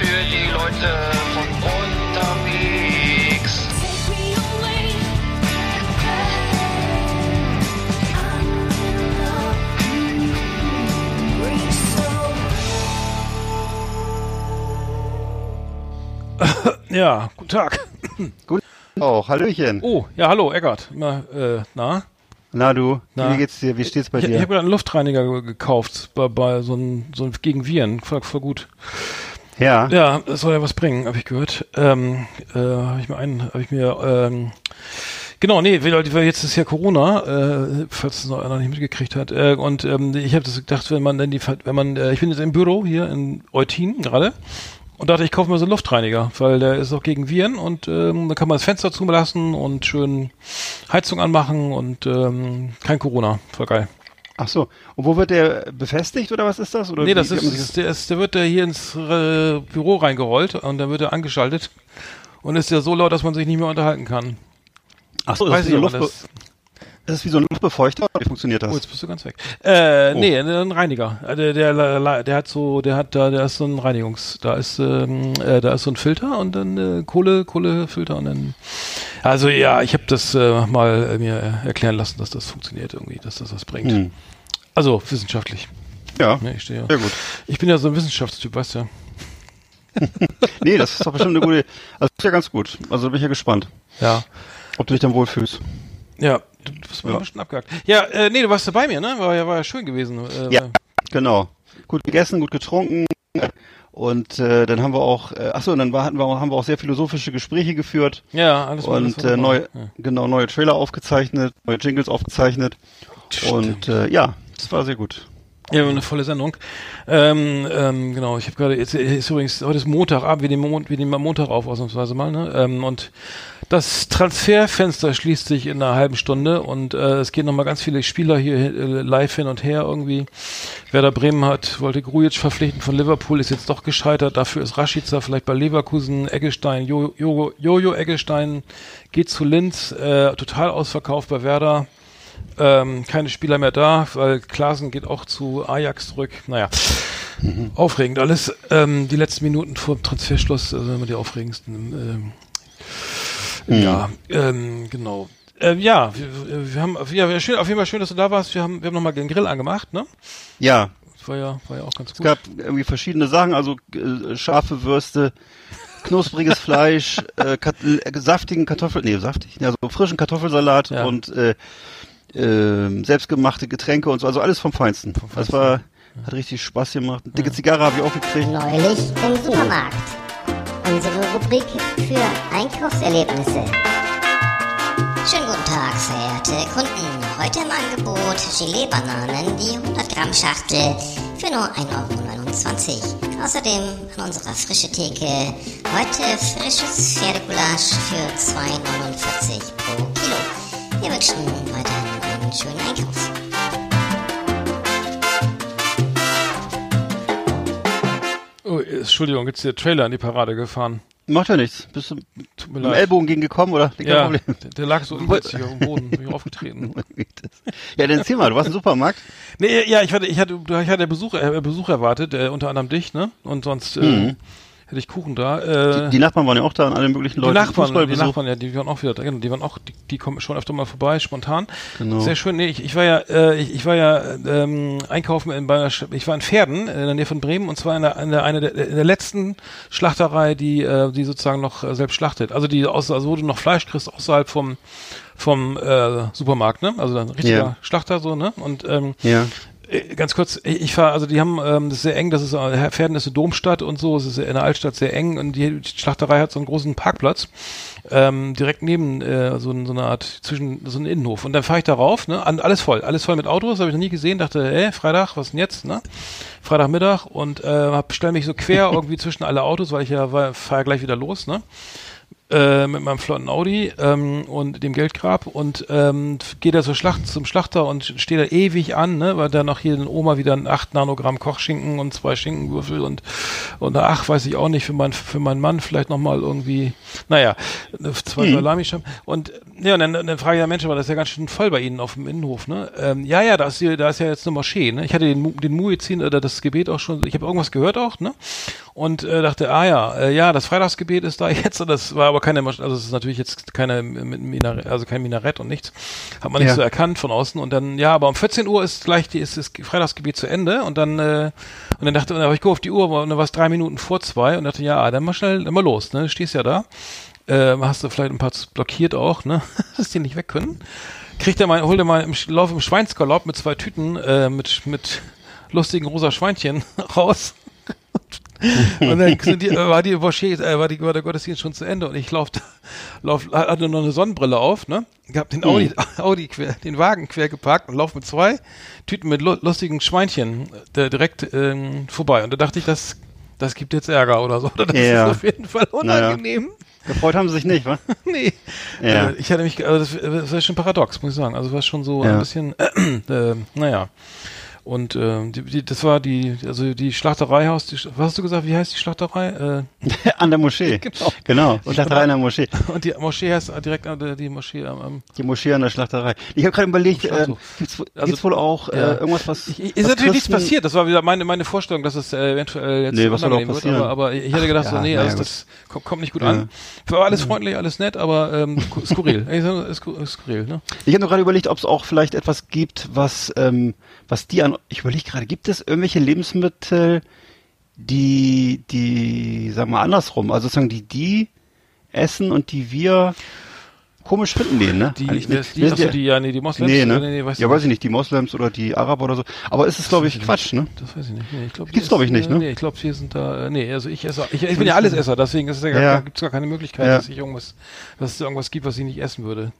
für die Leute von unterwegs. Ja, guten Tag. Gut. Auch, Hallöchen. Oh, ja, hallo, Eckart. Na, äh, na? Na du, Na. wie geht's dir? Wie steht's bei Ich, dir? ich habe einen Luftreiniger ge- gekauft, bei, bei so ein, so gegen Viren, voll, voll gut. Ja. Ja, das soll ja was bringen, habe ich gehört. Ähm, äh, habe ich mir einen, habe ich mir, ähm, genau, nee, weil, jetzt ist ja Corona, äh, falls es noch einer nicht mitgekriegt hat. Äh, und ähm, ich habe das gedacht, wenn man dann die, wenn man, äh, ich bin jetzt im Büro hier in Eutin gerade. Und dachte, ich kaufe mir so einen Luftreiniger, weil der ist auch gegen Viren und ähm, da kann man das Fenster zulassen und schön Heizung anmachen und ähm, kein Corona. Voll geil. Ach so. Und wo wird der befestigt oder was ist das? Oder Nee, das wie ist, der, ist, der wird da hier ins äh, Büro reingerollt und dann wird er angeschaltet und ist ja so laut, dass man sich nicht mehr unterhalten kann. Ach so, das Weiß ist, ich wie so ein aber Luftbe das. das ist wie so ein Luftbefeuchter. Wie funktioniert Oh, das? jetzt bist du ganz weg. Äh, Oh. nee, ein Reiniger. Äh, Der, der, der hat so, der hat da, der ist so ein Reinigungs, da ist, ähm, äh, da ist so ein Filter und dann äh, Kohle, Kohlefilter und dann. Also ja, ich habe das äh, mal äh, mir erklären lassen, dass das funktioniert irgendwie, dass das was bringt. Hm. Also wissenschaftlich. Ja, Ne, ich stehe ja. sehr gut. Ich bin ja so ein Wissenschaftstyp, weißt du. ja. Nee, das ist doch bestimmt eine gute, also ist ja ganz gut. Also da bin ich ja gespannt, Ja. ob du dich dann wohlfühlst. Ja, du, bist mal Ja. ein bisschen abgehakt. Ja, äh, nee, du warst ja bei mir, ne? War ja, war ja schön gewesen. Äh, Ja. Genau. Gut gegessen, gut getrunken. Und äh, dann haben wir auch, äh, achso, und dann war, hatten wir, auch- haben wir auch sehr philosophische Gespräche geführt Ja, alles und äh, neue, Ja. genau, neue Trailer aufgezeichnet, neue Jingles aufgezeichnet. Und äh, ja, das war sehr gut. Ja, eine volle Sendung. Ähm, ähm, genau, ich habe gerade, jetzt ist übrigens, heute ist Montagabend, wir nehmen, wir nehmen Montag auf, ausnahmsweise mal, ne? Ähm, und das Transferfenster schließt sich in einer halben Stunde und äh, es gehen nochmal ganz viele Spieler hier äh, live hin und her irgendwie. Werder Bremen hat, wollte Grujic verpflichten von Liverpool, ist jetzt doch gescheitert. Dafür ist Rashica vielleicht bei Leverkusen, Eggestein, Jo- Jo- Jojo Eggestein geht zu Linz, äh, total ausverkauft bei Werder. Ähm, keine Spieler mehr da, weil Klaasen geht auch zu Ajax zurück. Naja, aufregend alles. Ähm, die letzten Minuten vor dem Transferschluss, also immer die aufregendsten. Ähm, Ja, ähm, genau. Äh, ja, wir, wir haben ja, schön, auf jeden Fall schön, dass du da warst. Wir haben, wir haben nochmal den Grill angemacht, ne? Ja, Das war ja, war ja auch ganz es gut. gab irgendwie verschiedene Sachen, also äh, scharfe Würste, knuspriges Fleisch, äh, kat äh, saftigen Kartoffel, nee, saftig, also frischen Kartoffelsalat Ja. und äh, äh, selbstgemachte Getränke und so, also alles vom Feinsten. Vom Das Feinsten. war, hat richtig Spaß gemacht. Eine dicke Zigarre habe ich auch gekriegt. Neulich im Supermarkt. Unsere Rubrik für Einkaufserlebnisse. Schönen guten Tag, verehrte Kunden. Heute im Angebot Gelee-Bananen, die 100 Gramm Schachtel für nur 1,29 Euro. Außerdem an unserer frische Theke heute frisches Pferdegulasch für 2,49 pro Kilo. Wir wünschen weiterhin einen schönen Einkauf. Oh, Entschuldigung, jetzt ist der Trailer in die Parade gefahren. Macht ja nichts. Bist du mit Tut mir dem leid. Ellbogen gegengekommen oder? Kein Ja, Problem. der, der lag so ungünstig auf dem Boden, bin ich aufgetreten. ja, dann erzähl mal, du warst im Supermarkt. Nee, ja, ich hatte, ich hatte, ich hatte Besuch, äh, Besuch erwartet, äh, unter anderem dich, ne? Und sonst äh, Mhm. Hätte ich Kuchen da. Äh, Die, die Nachbarn waren ja auch da und alle möglichen Die Leute. Nachbarn, die. Nachbarn, ja, die waren auch wieder da. Genau, die waren auch, die, die kommen schon öfter mal vorbei, spontan. Genau. Sehr schön. Nee, ich, ich war ja, äh, ich, ich war ja ähm, einkaufen in bei einer, ich war in Pferden in der Nähe von Bremen und zwar in der, in der eine der, in der letzten Schlachterei, die äh, die sozusagen noch äh, selbst schlachtet. Also die aus, also wo du noch Fleisch kriegst außerhalb vom vom äh, Supermarkt, ne? Also ein richtiger Ja. Schlachter so, ne? Und ähm, Ja. Äh, Ganz kurz, ich ich fahr, also die haben, ähm, das ist sehr eng, das ist, äh, Pferden ist eine Domstadt und so, es ist in der Altstadt sehr eng und die Schlachterei hat so einen großen Parkplatz, ähm, direkt neben äh, so, so eine Art, zwischen, so einen Innenhof. Und dann fahre ich da rauf, ne, an, alles voll, alles voll mit Autos, habe ich noch nie gesehen, dachte, ey, Freitag, was denn jetzt, ne? Freitagmittag und äh, hab, stell mich so quer irgendwie zwischen alle Autos, weil ich ja fahre gleich wieder los, ne? Äh, mit meinem flotten Audi ähm, und dem Geldgrab und ähm, gehe da zur Schlacht, zum Schlachter und stehe da ewig an, ne, weil da noch hier in Oma wieder ein 8 Nanogramm Kochschinken und zwei Schinkenwürfel und und ach, weiß ich auch nicht, für mein, für meinen Mann vielleicht nochmal irgendwie, naja, zwei Mhm. Salamischam und ja, und dann, dann frage ich ja Mensch, aber das ist ja ganz schön voll bei Ihnen auf dem Innenhof, ne? Ähm, ja, ja, da ist, hier, da ist ja jetzt eine Moschee, ne? Ich hatte den, den Muezzin oder das Gebet auch schon, ich habe irgendwas gehört auch, ne? und äh, dachte, ah ja, äh, ja, das Freitagsgebet ist da jetzt und das war aber keine, also es ist natürlich jetzt keine Minarett, also kein Minarett und nichts, hat man nicht Ja. so erkannt von außen und dann, ja, aber um 14 Uhr ist gleich die, ist das Freitagsgebet zu Ende und dann, äh, und dann dachte, und dann habe ich auf die Uhr und dann war es drei Minuten vor zwei und dachte, ja, dann mal schnell, dann mal los, ne, du stehst ja da, äh, hast du vielleicht ein paar blockiert auch, ne, dass die nicht weg können. Kriegt er mal, holt er mal im Lauf im Schweinsgalopp mit zwei Tüten, äh, mit, mit lustigen rosa Schweinchen raus. und dann die, äh, war die Moschee, äh, war, die, war der Gottesdienst schon zu Ende und ich lauf, lauf hatte noch eine Sonnenbrille auf, ne? Hab den Audi, Audi quer, den Wagen quer geparkt und lauf mit zwei Tüten mit lu lustigen Schweinchen äh, direkt ähm, vorbei. Und da dachte ich, das, das gibt jetzt Ärger oder so. Oder das Ja. ist auf jeden Fall unangenehm. Gefreut haben sie sich nicht, wa? Nee. Ja. Äh, ich hatte mich, also das, das war schon paradox, muss ich sagen. Also war schon so Ja. ein bisschen, äh, naja. Und äh, die, die, das war die, also die Schlachtereihaus, die, was hast du gesagt, wie heißt die Schlachterei? An der Moschee. Genau. Genau. Und Schlachterei an der Moschee. Äh, und die Moschee heißt direkt an der, die Moschee am, am Die Moschee an der Schlachterei. Ich habe gerade überlegt, äh, gibt's, wohl- Also, gibt's wohl auch äh, ja. irgendwas, was. Ist was natürlich nichts passiert. Das war wieder meine, meine Vorstellung, dass es äh, eventuell jetzt Nee, was soll auch unangenehm wird. passieren? Aber, aber ich hätte gedacht, Ach, so, nee, also das kommt, kommt nicht gut an. War alles freundlich, alles nett, aber ähm, sku- skurril. Skurril, ne? Ich habe nur gerade überlegt, ob es auch vielleicht etwas gibt, was, ähm, was die an. Ich überlege gerade, gibt es irgendwelche Lebensmittel, die, die, sagen wir mal andersrum, also sozusagen die die essen und die wir komisch finden den, ne? Die, Eigentlich die, nicht. die, achso, die, ja, nee, die Moslems. Nee, ne? Nee, nee, weißt ja, weiß ich nicht, die Moslems oder die Araber oder so. Aber es ist, glaube ich, Quatsch, ne? Das weiß ich nicht. Nee, ich glaub, Gibt's, die glaub ich, nicht, ne? Nee, ich glaube, wir sind da. Äh, nee, also ich esse. Ich, ich bin ja Allesesser, deswegen ist es ja gar, Ja. gibt's gar keine Möglichkeit, Ja. dass ich irgendwas, dass es irgendwas gibt, was ich nicht essen würde.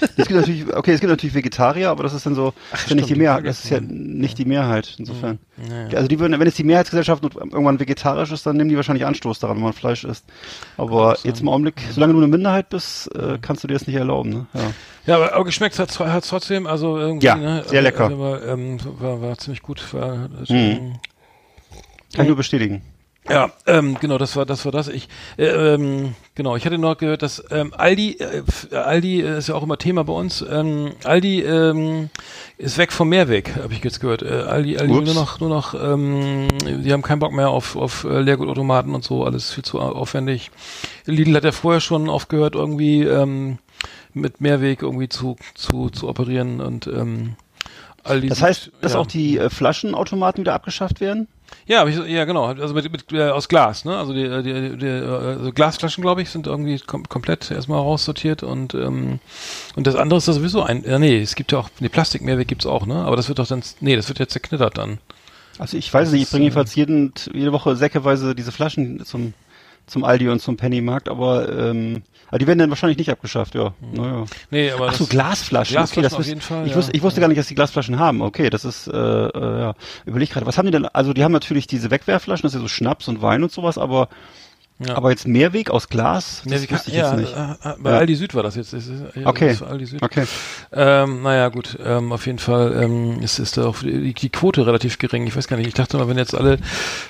Es gibt natürlich, okay, es gibt natürlich Vegetarier, aber das ist dann so, das ist ja nicht die Mehrheit, das ist ja nicht die Mehrheit, insofern. Naja. Also die würden, wenn es die Mehrheitsgesellschaft irgendwann vegetarisch ist, dann nehmen die wahrscheinlich Anstoß daran, wenn man Fleisch isst. Aber jetzt im Augenblick, solange du eine Minderheit bist, äh, kannst du dir das nicht erlauben, ne? Ja. Ja, aber, aber geschmeckt hat es trotzdem, also irgendwie, Ja, ne, sehr lecker. Also, war, ähm, war, war ziemlich gut. War, Mhm. Kann ich nur bestätigen. Ja, ähm, genau, das war das war das. Ich äh, ähm, genau, ich hatte noch gehört, dass ähm, Aldi äh, Aldi äh, ist ja auch immer Thema bei uns. Ähm, Aldi ähm, ist weg vom Mehrweg, habe ich jetzt gehört. Äh, Aldi Aldi Ups. nur noch nur noch ähm, die haben keinen Bock mehr auf auf äh, Leergutautomaten und so, alles viel zu au- aufwendig. Lidl hat ja vorher schon aufgehört irgendwie ähm, mit Mehrweg irgendwie zu zu zu operieren und ähm, Das heißt, dass ja. auch die äh, Flaschenautomaten wieder abgeschafft werden? Ja, ich, ja genau, also mit, mit äh, aus Glas, ne? Also die, die, die äh, also Glasflaschen, glaube ich, sind irgendwie kom komplett erstmal raussortiert und ähm, und das andere ist da sowieso ein. Ja, nee, es gibt ja auch nee, Plastikmehrweg gibt's auch, ne? Aber das wird doch dann nee, das wird jetzt zerknittert dann. Also ich weiß Das nicht, ich bringe äh, jedenfalls jeden, jede Woche säckeweise diese Flaschen zum, zum Aldi und zum Pennymarkt, aber, ähm, aber die werden dann wahrscheinlich nicht abgeschafft, ja. Naja. Nee, aber Ach so, Glasflaschen. Glasflaschen okay, das auf wüs- jeden Fall, Ich, ja. wusste, ich wusste gar nicht, dass die Glasflaschen haben. Okay, das ist, äh, äh, ja. Überleg gerade, was haben die denn? Also die haben natürlich diese Wegwerfflaschen, das ist ja so Schnaps und Wein und sowas, aber, Ja. aber jetzt Mehrweg aus Glas, das Mehrweg, wusste ich ja, jetzt nicht. Äh, äh, bei Ja. Aldi Süd war das jetzt. Das ist, ja, Okay. Das Aldi Süd. Okay. Ähm, naja, gut, ähm, auf jeden Fall ähm, ist, ist da auch die, die Quote relativ gering. Ich weiß gar nicht, ich dachte mal, wenn jetzt alle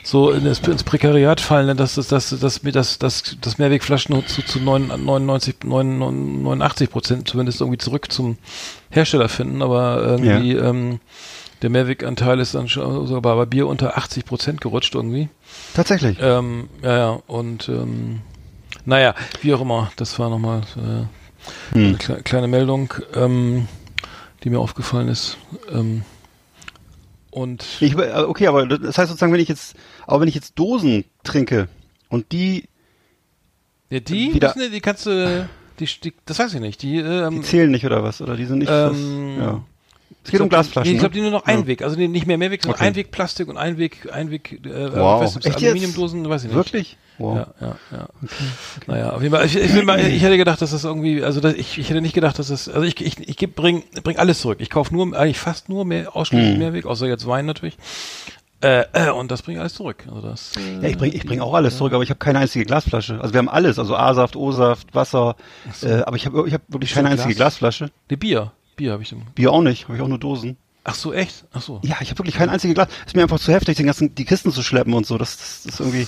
so in das, ins Prekariat fallen, dann dass das, dass, dass, mir das, das, das Mehrwegflaschen zu, zu 99, 89 Prozent zumindest irgendwie zurück zum Hersteller finden, aber irgendwie ähm, der Mehrweganteil ist dann schon sogar bei Bier unter 80 Prozent gerutscht irgendwie. Tatsächlich. Ähm, ja, ja, und ähm, naja, wie auch immer, das war nochmal äh, Hm. eine kle kleine Meldung, ähm, die mir aufgefallen ist. Ähm, und Ich, äh, okay, aber das heißt sozusagen, wenn ich jetzt, aber wenn ich jetzt Dosen trinke und die, ja, die, wieder- müssen, die kannst du, die, die, das weiß ich nicht, die, ähm, die zählen nicht oder was? Oder die sind nicht, ähm, das, ja. Es geht um Glasflaschen. Nee, ich glaube, ne? die nur noch Ja. Einweg, also die nicht mehr Mehrweg, sondern Okay. Einwegplastik und Einweg, Einweg, äh, Wow. Echt? Aluminiumdosen, weiß ich nicht. Wirklich? Wow. Ja, ja, ja. Naja, auf jeden Fall. Ich, ich, mal, ich hätte gedacht, dass das irgendwie, also dass ich, ich hätte nicht gedacht, dass das, also ich, ich, ich geb, bring, bring alles zurück. Ich kaufe nur, eigentlich fast nur mehr, ausschließlich Hm. Mehrweg, außer jetzt Wein natürlich. Äh, äh, und das bringt alles zurück. Also das, äh, Ja, ich bringe ich bring auch alles zurück, aber ich habe keine einzige Glasflasche. Also wir haben alles, also A-Saft, O-Saft, Wasser, äh, aber ich habe ich hab wirklich keine einzige Glas. Glasflasche. die Bier. Bier habe ich im. Bier auch nicht, habe ich auch nur Dosen. Ach so, echt? Ach so. Ja, ich habe wirklich keine einzige Glas. Ist mir einfach zu heftig, den ganzen die Kisten zu schleppen und so. Das, das ist irgendwie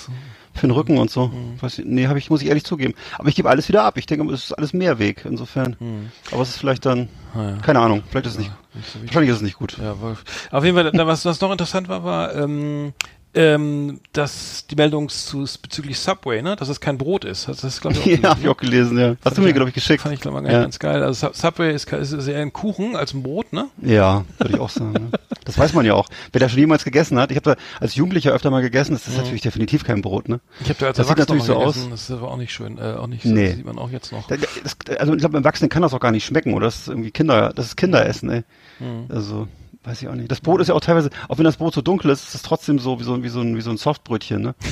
für den Rücken und so. Hm. Weiß ich, nee, habe ich muss ich ehrlich zugeben. Aber ich gebe alles wieder ab. Ich denke, es ist alles Mehrweg insofern. Aber es ist vielleicht dann Ah, ja. keine Ahnung, vielleicht ist es nicht. Nicht so. Wahrscheinlich ist es nicht gut. Ja, Wolf. Auf jeden Fall, was, was noch interessant war, war, ähm, ähm, dass die Meldung zu, bezüglich Subway, ne, dass es kein Brot ist. Das ist, glaube ich, auch ja, habe ich auch gelesen, ja. Hast du mir, glaube ich, geschickt. Fand ich, glaube ich, ja. ganz geil. Also Subway ist, ist, ist eher ein Kuchen als ein Brot, ne? Ja, würde ich auch sagen. Ne? Das weiß man ja auch. Wer da schon jemals gegessen hat, ich habe da als Jugendlicher öfter mal gegessen, das ist mhm. natürlich definitiv kein Brot, ne? Ich habe da als natürlich so gegessen. aus. Das ist aber auch nicht schön, äh, auch nicht so, nee. das sieht man auch jetzt noch. Das, also ich glaube, beim Erwachsenen kann das auch gar nicht schmecken, oder? Das ist irgendwie Kinder, das ist Kinderessen, ey. Mhm. Also Weiß ich auch nicht. Das Brot ist ja auch teilweise, auch wenn das Brot so dunkel ist, ist es trotzdem so wie so, wie so ein, wie so ein Softbrötchen, ne?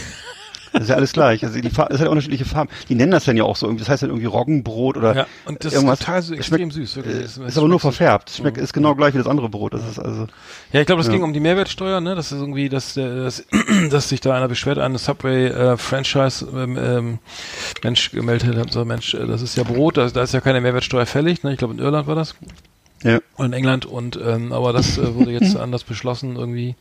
Das ist ja alles gleich. Also die Farbe, hat ja unterschiedliche Farben. Die nennen das dann ja auch so irgendwie, das heißt dann irgendwie Roggenbrot oder ja, und das irgendwas. ist total so extrem schmeckt, süß. Wirklich. Das, ist aber nur verfärbt. Das schmeckt, ist genau gleich wie das andere Brot. Das ist also. Ja, ich glaube, das ja. ging um die Mehrwertsteuer, ne? Das ist irgendwie, dass, dass, dass sich da einer beschwert, eine Subway äh, ähm, ähm, Mensch gemeldet hat, so Mensch, äh, das ist ja Brot, da, da ist ja keine Mehrwertsteuer fällig, ne? Ich glaube in Irland war das. Ja. Und in England und ähm, aber das äh, wurde jetzt anders beschlossen irgendwie,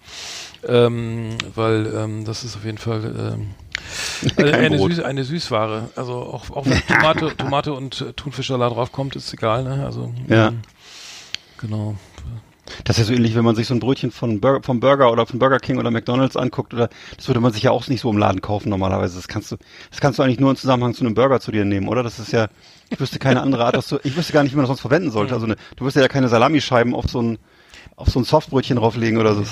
ähm, weil ähm, das ist auf jeden Fall ähm, also eine, Süß, eine Süßware. Also auch, auch wenn Tomate, Tomate und äh, Thunfischsalat draufkommt, ist egal. Ne? Also ja. Ähm, genau. Das ist ja so ähnlich, wenn man sich so ein Brötchen von Burger, vom Burger oder von Burger King oder McDonalds anguckt, oder das würde man sich ja auch nicht so im Laden kaufen normalerweise. Das kannst du, das kannst du eigentlich nur im Zusammenhang zu einem Burger zu dir nehmen, oder? Das ist ja, ich wüsste keine andere Art, dass du, ich wüsste gar nicht, wie man das sonst verwenden sollte. Also eine, du wirst ja keine Salamischeiben auf so ein, auf so ein Softbrötchen drauflegen oder so.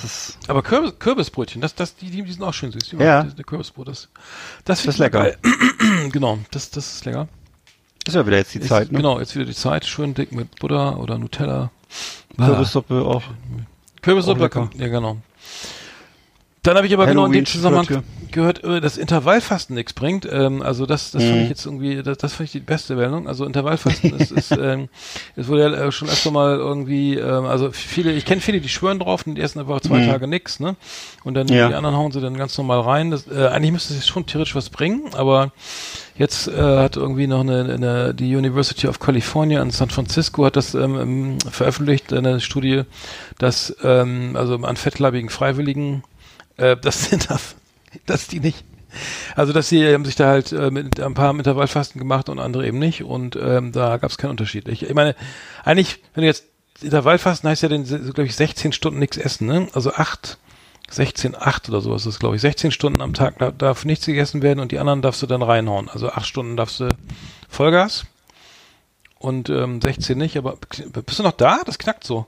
Aber Kürbis, Kürbisbrötchen, das, das, die, die sind auch schön süß. Die ja. Das, Kürbisbrot, das, das, das ist lecker. genau, das, das ist lecker. Ist ja wieder jetzt die ist, Zeit, ne? Genau, jetzt wieder die Zeit. Schön dick mit Butter oder Nutella. Kürbissuppe auch. Kürbissuppe, ja genau. Dann habe ich aber genau in dem Zusammenhang gehört, äh, dass Intervallfasten nichts bringt. Ähm, also das, das mhm. fand ich jetzt irgendwie, das, das fand ich die beste Meldung. Also Intervallfasten ist, ist ähm, es wurde ja äh, schon öfter mal irgendwie, ähm, also viele, ich kenne viele, die schwören drauf und die essen einfach zwei mhm. Tage nix, ne? Und dann ja. die anderen hauen sie dann ganz normal rein. Das, äh, eigentlich müsste es schon theoretisch was bringen, aber Jetzt äh, hat irgendwie noch eine, eine die University of California in San Francisco hat das ähm, ähm veröffentlicht eine Studie, dass ähm, also an fettleibigen Freiwilligen äh, das sind das, dass die nicht also dass sie haben sich da halt äh, mit ein paar Intervallfasten gemacht und andere eben nicht und ähm, da gab es keinen Unterschied. Ich, ich meine, eigentlich, wenn du jetzt Intervallfasten heißt ja dann, glaube ich, 16 Stunden nichts essen, ne? Also acht 16, 8 oder sowas ist glaube ich. 16 Stunden am Tag da, darf nichts gegessen werden und die anderen darfst du dann reinhauen. Also 8 Stunden darfst du Vollgas und ähm, 16 nicht, aber bist du noch da? Das knackt so.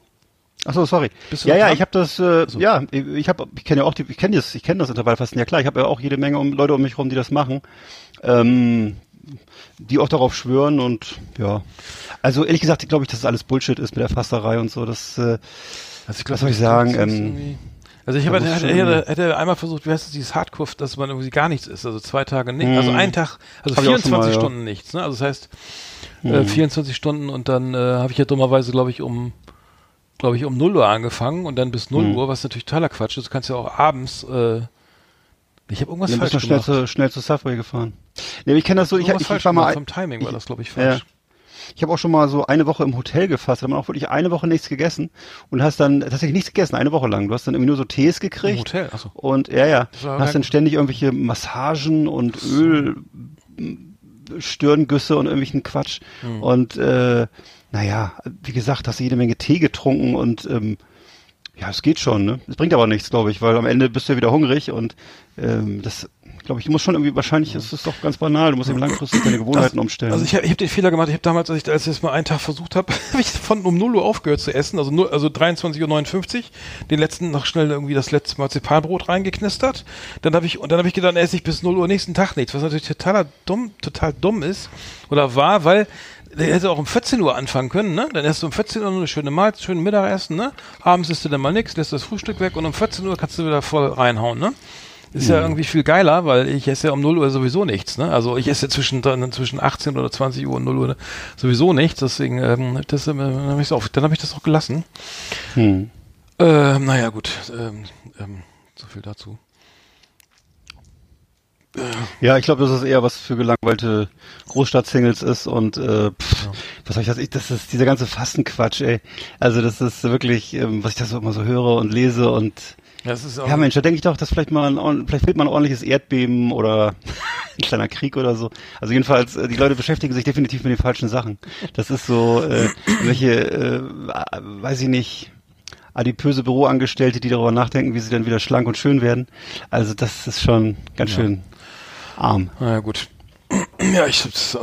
Ach so, sorry. Ja, ja, ich habe das, äh, so. ja, ich habe, ich kenne ja auch die, ich kenne das, ich kenne das Intervallfasten. Ja klar, ich habe ja auch jede Menge um, Leute um mich rum, die das machen, ähm, die auch darauf schwören und ja. Also ehrlich gesagt, glaube ich, dass das alles Bullshit ist mit der Fasterei und so. Das, äh, also ich glaub, was soll ich sagen? Ähm, also ich habe hätte, hätte, hätte einmal versucht, wie heißt das, dieses Hardcore, dass man irgendwie gar nichts ist, also zwei Tage nicht, also ein Tag, also 24 mal, Stunden ja. nichts, ne? Also das heißt äh, 24 Stunden und dann äh, habe ich ja dummerweise, glaube ich, um glaube ich, um 0 Uhr angefangen und dann bis 0 mhm. Uhr, was natürlich totaler Quatsch ist. Du kannst ja auch abends äh, ich habe irgendwas ja, falsch gemacht. Schnell zu, schnell zu Subway gefahren. Nee, ich kenne das so, ich, ich, ich war mal vom Timing war das glaube ich falsch. Ja. Ich habe auch schon mal so eine Woche im Hotel gefasst, da hat man auch wirklich eine Woche nichts gegessen und hast dann tatsächlich nichts gegessen, eine Woche lang. Du hast dann irgendwie nur so Tees gekriegt. Im Hotel, achso. Und ja, ja, hast dann ständig irgendwelche Massagen und Öl Stirngüsse und irgendwelchen Quatsch. Mhm. Und äh, naja, wie gesagt, hast du jede Menge Tee getrunken und ähm, ja, es geht schon, ne? Es bringt aber nichts, glaube ich, weil am Ende bist du ja wieder hungrig und ähm, das glaube ich, du musst schon irgendwie, wahrscheinlich ist es doch ganz banal, du musst eben langfristig deine Gewohnheiten das, umstellen. Also ich habe ich hab den Fehler gemacht, ich habe damals, als ich, als ich das mal einen Tag versucht habe, habe ich von um 0 Uhr aufgehört zu essen, also, 0, also 23.59 Uhr, den letzten noch schnell irgendwie das letzte Marzipanbrot reingeknistert, dann habe ich, und dann habe ich gedacht, esse ich bis 0 Uhr nächsten Tag nichts, was natürlich totaler dumm, total dumm ist, oder war, weil der hätte auch um 14 Uhr anfangen können, ne? Dann erst um 14 Uhr eine schöne Mahlzeit, schönen Mittagessen, ne? Abends isst du dann mal nichts, lässt das Frühstück weg und um 14 Uhr kannst du wieder voll reinhauen, ne? Ist ja irgendwie viel geiler, weil ich esse ja um 0 Uhr sowieso nichts. Ne? Also ich esse zwischen, zwischen 18 oder 20 Uhr und 0 Uhr sowieso nichts. Deswegen ähm, das, ähm, dann habe ich auch, hab ich das auch gelassen. Hm. Äh, naja, gut. Ähm, ähm, so viel dazu. Ja, ich glaube, dass es eher was für gelangweilte Großstadt-Singles ist und äh, pff, ja. was soll ich das? Ich, das ist dieser ganze Fastenquatsch, ey. Also das ist wirklich, ähm, was ich da so immer so höre und lese und ja, das ist auch ja Mensch, da denke ich doch, dass vielleicht mal ein, vielleicht fehlt mal ein ordentliches Erdbeben oder ein kleiner Krieg oder so. Also jedenfalls, äh, die Leute beschäftigen sich definitiv mit den falschen Sachen. Das ist so, äh, welche, äh, weiß ich nicht, adipöse Büroangestellte, die darüber nachdenken, wie sie dann wieder schlank und schön werden. Also das ist schon ganz Ja. schön arm. Naja, gut. Ja, ich hab's, äh,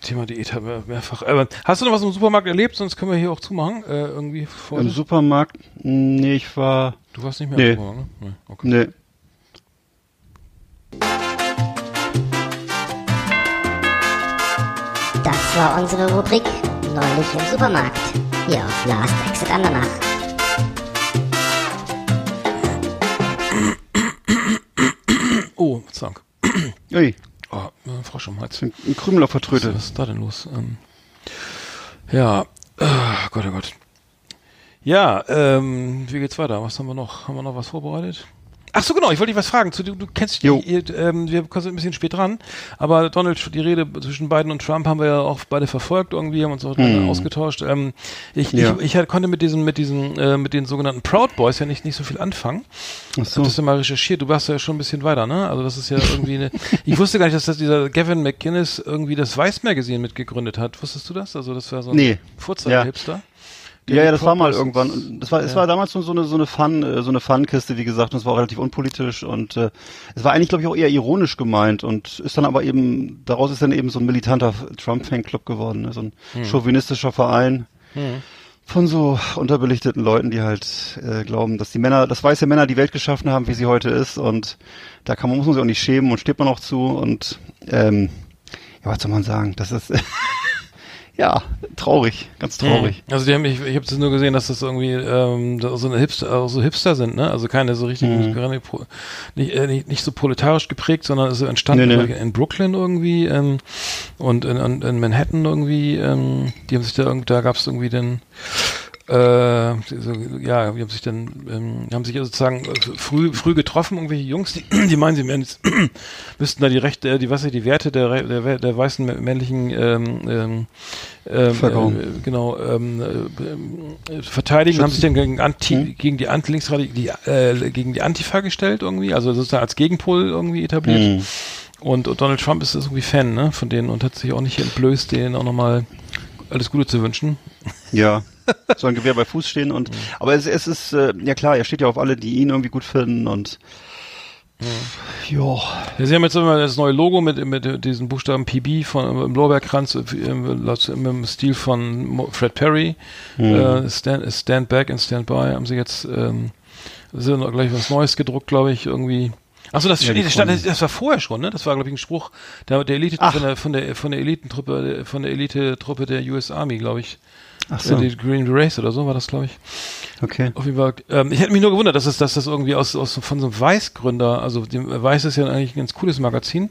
Thema Diät habe mehrfach. Aber hast du noch was im Supermarkt erlebt? Sonst können wir hier auch zumachen. Äh, irgendwie vor. Im Supermarkt, nee, ich war, Du warst nicht mehr Nee. im Supermarkt, ne? Nee. Okay. nee. Das war unsere Rubrik Neulich im Supermarkt. Hier auf Last Exit Andernach. Oh, zack. Ui, Oh, Frosch im Hals. ein, ein Krümel auf der Was, Tröte. was ist da denn los? Ähm, ja, äh, Gott, oh Gott. Ja, ähm, wie geht's weiter? Was haben wir noch? Haben wir noch was vorbereitet? Ach so, genau, ich wollte dich was fragen. Zu, du, du kennst die, Jo. ihr, ähm, wir sind ein bisschen spät dran, aber Donald, die Rede zwischen Biden und Trump haben wir ja auch beide verfolgt irgendwie, haben uns auch Hm. ausgetauscht. Ähm, ich, Ja. ich, ich konnte mit diesen, mit diesen, äh, mit den sogenannten Proud Boys ja nicht, nicht so viel anfangen. Ach so. das ja mal recherchiert. Du warst ja schon ein bisschen weiter, ne? Also das ist ja irgendwie eine. ich wusste gar nicht, dass das dieser Gavin McGinnis irgendwie das Weiß Magazine mitgegründet hat. Wusstest du das? Also das war so ein Nee. Vorzeiger-Hipster. Der Ja, ja, das war mal irgendwann. Und Das war, es Ja. war damals so, so eine so eine Fun, äh, so eine Fun-Kiste, wie gesagt, und es war auch relativ unpolitisch und äh, es war eigentlich, glaube ich, auch eher ironisch gemeint und ist dann aber eben daraus ist dann eben so ein militanter Trump-Fanclub geworden, ne? so ein Hm. chauvinistischer Verein von so unterbelichteten Leuten, die halt äh, glauben, dass die Männer, dass weiße Männer die Welt geschaffen haben, wie sie heute ist und da kann man muss man sich auch nicht schämen und steht man auch zu und ähm, ja, was soll man sagen? Das ist ja traurig, ganz traurig. Also die haben, ich, ich habe das nur gesehen, dass das irgendwie ähm, so eine Hipster, so Hipster sind, ne? Also keine so richtig Mhm. nicht, äh, nicht, nicht so proletarisch geprägt, sondern es ist entstanden Nee, nee. in Brooklyn irgendwie ähm, und in, in, in Manhattan irgendwie. Ähm, die haben sich da irgendwie, da gab es irgendwie den äh, ja, die haben sich dann, ähm, haben sich sozusagen äh, früh, früh getroffen, irgendwelche Jungs, die, die meinen, sie jetzt, müssten da die Rechte, äh, die, was die Werte der, der, der weißen männlichen ähm, ähm, ähm, äh, genau ähm, äh, äh, verteidigen, haben sich dann gegen Anti, Hm. gegen die Anti die, äh, gegen die Antifa gestellt irgendwie, also sozusagen als Gegenpol irgendwie etabliert. Hm. Und, und Donald Trump ist irgendwie Fan, ne, von denen und hat sich auch nicht entblößt, denen auch nochmal alles Gute zu wünschen. Ja. Soll ein Gewehr bei Fuß stehen und aber es, es ist äh, ja klar, er steht ja auf alle, die ihn irgendwie gut finden und ja. Ja, Sie haben jetzt immer das neue Logo mit, mit diesen Buchstaben PB von im Lorbeerkranz äh, im, im Stil von Fred Perry. Äh, stand, stand Back and Stand By haben sie jetzt ähm, sind noch gleich was Neues gedruckt, glaube ich, irgendwie. Achso, das, Ja, das, stand, Freunde. das war vorher schon, ne? Das war, glaube ich, ein Spruch der, der Elite Ach. von der von der von der Elitentruppe von der Elite-Truppe der US Army, glaube ich. Ach so. Äh, Die Green Race oder so war das, glaube ich. Okay. Auf jeden Fall. Ähm, ich hätte mich nur gewundert, dass es, dass das irgendwie aus, aus von so einem Weiß-Gründer, also dem Weiß ist ja eigentlich ein ganz cooles Magazin.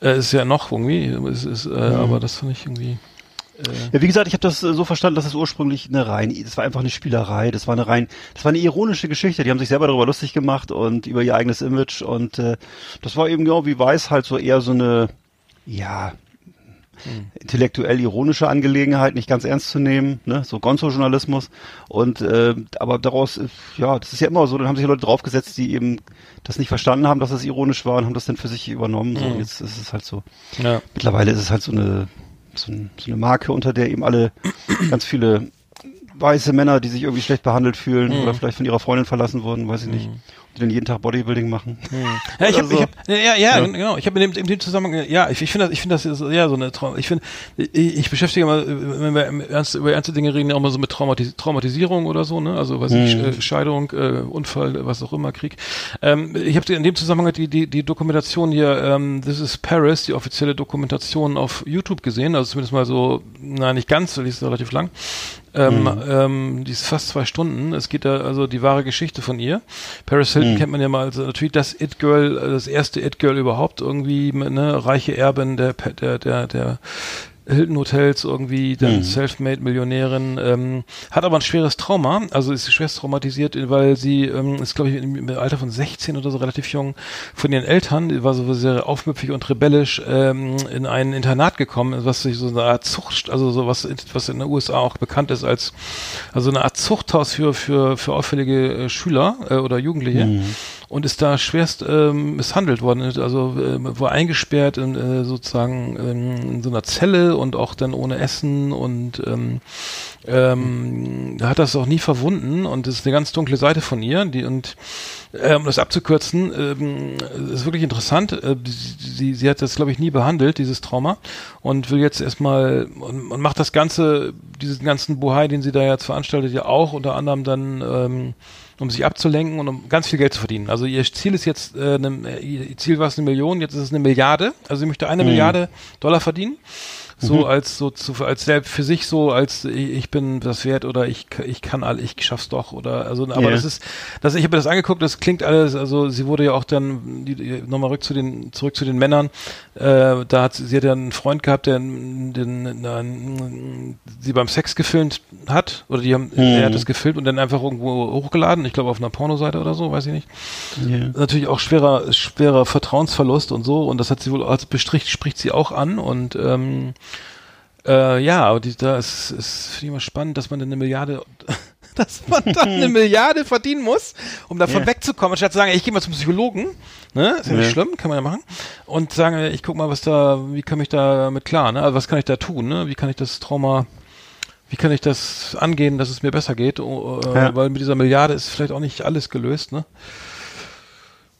Äh, ist ja noch irgendwie, ist, ist, äh, aber das fand ich irgendwie. Äh, Ja, wie gesagt, ich habe das äh, so verstanden, dass es ursprünglich eine rein, das war einfach eine Spielerei, das war eine rein, das war eine ironische Geschichte. Die haben sich selber darüber lustig gemacht und über ihr eigenes Image und äh, das war eben genau wie Weiß halt so eher so eine, ja, intellektuell ironische Angelegenheit, nicht ganz ernst zu nehmen, ne, so Gonzo-Journalismus und äh, aber daraus, äh, ja, das ist ja immer so, dann haben sich Leute draufgesetzt, die eben das nicht verstanden haben, dass es ironisch war und haben das dann für sich übernommen. So, und jetzt ist es halt so. ja. Mittlerweile ist es halt so eine, so, ein, so eine Marke, unter der eben alle ganz viele weiße Männer, die sich irgendwie schlecht behandelt fühlen Mhm. oder vielleicht von ihrer Freundin verlassen wurden, weiß ich nicht, die dann jeden Tag Bodybuilding machen. Ja, ich Oder habe, ich so. hab, ja, ja, ja, genau. Ich habe in dem, in dem Zusammenhang, ja, ich, ich finde das, ich finde das ist, ja so eine Traum. Ich finde, ich, ich beschäftige mal, wenn wir im ernst, über ernste Dinge reden, ja auch mal so mit Traumatis Traumatisierung oder so, ne? Also weiß ich, äh, Scheidung, äh, Unfall, was auch immer, Krieg. Ähm, ich habe in dem Zusammenhang die, die, die Dokumentation hier, ähm, This is Paris, die offizielle Dokumentation auf YouTube gesehen, also zumindest mal so, na nicht ganz, weil die ist relativ lang. Ähm, ähm, die ist fast zwei Stunden. Es geht da also die wahre Geschichte von ihr. Paris Hilton kennt man ja mal als natürlich das It Girl, äh, das erste It Girl überhaupt irgendwie, ne, reiche Erbin der der der der Hilton Hotels irgendwie, dann Selfmade Millionärin, ähm, hat aber ein schweres Trauma, also ist schwerst traumatisiert, weil sie ähm, ist glaube ich im, Alter von 16 oder so relativ jung von ihren Eltern, war so sehr aufmüpfig und rebellisch ähm, in ein Internat gekommen, was sich so eine Art Zucht, also so was was in den USA auch bekannt ist als also eine Art Zuchthaus für für für auffällige äh, Schüler äh, oder Jugendliche. Und ist da schwerst ähm, misshandelt worden, also äh, war eingesperrt in, äh, sozusagen ähm, in so einer Zelle und auch dann ohne Essen und ähm, ähm, hat das auch nie verwunden und das ist eine ganz dunkle Seite von ihr, die und äh, um das abzukürzen, ähm, ist wirklich interessant. Äh, sie, sie hat das, glaube ich, nie behandelt, dieses Trauma, und will jetzt erstmal und, und macht das Ganze, diesen ganzen Bohai, den sie da jetzt veranstaltet, ja auch unter anderem dann, ähm, um sich abzulenken und um ganz viel Geld zu verdienen. Also ihr Ziel ist jetzt, äh, ne, ihr Ziel war es eine Million, jetzt ist es eine Milliarde. Also sie möchte eine mhm. Milliarde Dollar verdienen so mhm. als so zu, als selbst für sich so als ich bin das wert oder ich ich kann all ich schaff's doch oder also aber yeah. das ist das ich habe das angeguckt das klingt alles also sie wurde ja auch dann die, nochmal rück zu den zurück zu den Männern äh, da hat sie hat ja einen Freund gehabt der den, den, sie beim Sex gefilmt hat oder die haben mhm. er hat das gefilmt und dann einfach irgendwo hochgeladen ich glaube auf einer Pornoseite oder so weiß ich nicht yeah. natürlich auch schwerer schwerer Vertrauensverlust und so und das hat sie wohl als bestricht spricht sie auch an und ähm, äh, ja, aber die, da ist, finde ich immer spannend, dass man eine Milliarde, dass man dann eine Milliarde verdienen muss, um davon yeah. wegzukommen, anstatt zu sagen, ich gehe mal zum Psychologen, ne, ist ja nicht schlimm, kann man ja machen, und sagen, ich guck mal, was da, wie kann ich da mit klar, ne, also was kann ich da tun, ne, wie kann ich das Trauma, wie kann ich das angehen, dass es mir besser geht, uh, ja. weil mit dieser Milliarde ist vielleicht auch nicht alles gelöst, ne.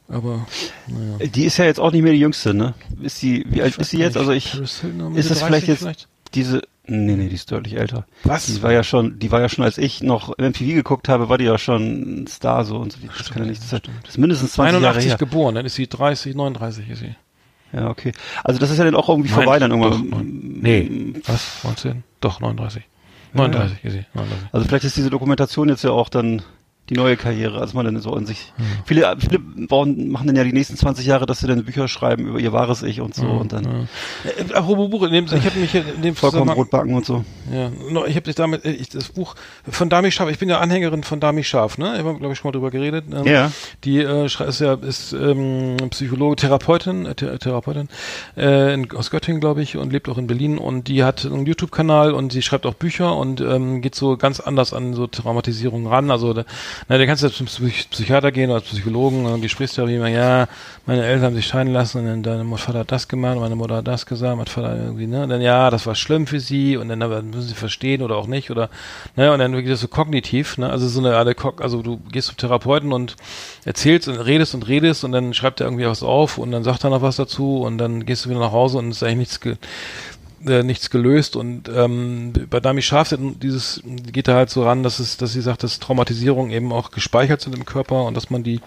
Aber naja. Die ist ja jetzt auch nicht mehr die jüngste, ne? Ist sie, wie alt ist sie jetzt? Also ich, ist das vielleicht jetzt vielleicht? diese, nee, nee, die ist deutlich älter. Was? Die war ja schon, die war ja schon, als ich noch MTV geguckt habe, war die ja schon ein Star so und so. Das stimmt, kann ja nicht, das, das ist mindestens 20 81 Jahre her. geboren, dann ist sie 30, 39 ist sie. Ja, okay. Also das ist ja dann auch irgendwie Nein, vorbei dann irgendwann. Doch, nee, was? 19? Doch, 39. 39 ja. ist sie. 39. Also vielleicht ist diese Dokumentation jetzt ja auch dann die neue Karriere, als man dann so in sich. Mhm. Viele, viele bauen, machen dann ja die nächsten 20 Jahre, dass sie dann Bücher schreiben über ihr wahres Ich und so mhm. und dann. Ja. Äh, apropos Buch, in dem, ich habe mich in dem Vollkommen Brotbacken und so. Ja, ich habe dich damit, äh, ich, das Buch von Dami Scharf, ich bin ja Anhängerin von Dami Scharf, ne? Ich habe, glaube ich, schon mal drüber geredet. Ähm, ja. Die äh, ist ja ist ähm, Psychologe, Therapeutin, äh, Therapeutin äh, in, aus Göttingen, glaube ich, und lebt auch in Berlin und die hat einen YouTube-Kanal und sie schreibt auch Bücher und ähm, geht so ganz anders an so Traumatisierung ran. Also da, na, der kannst du zum Psychiater gehen oder Psychologen und ja wie immer, ja, meine Eltern haben sich scheiden lassen und dann deine Vater hat das gemacht, meine Mutter hat das gesagt, mein Vater irgendwie, ne, und dann ja, das war schlimm für sie und dann aber müssen sie verstehen oder auch nicht oder, ne, und dann geht das so kognitiv, ne, also so eine, also du gehst zum Therapeuten und erzählst und redest und redest und dann schreibt er irgendwie was auf und dann sagt er noch was dazu und dann gehst du wieder nach Hause und es ist eigentlich nichts, äh, nichts gelöst und ähm, bei Dami Scharf dieses geht da halt so ran, dass es, dass sie sagt, dass Traumatisierung eben auch gespeichert sind im Körper und dass man die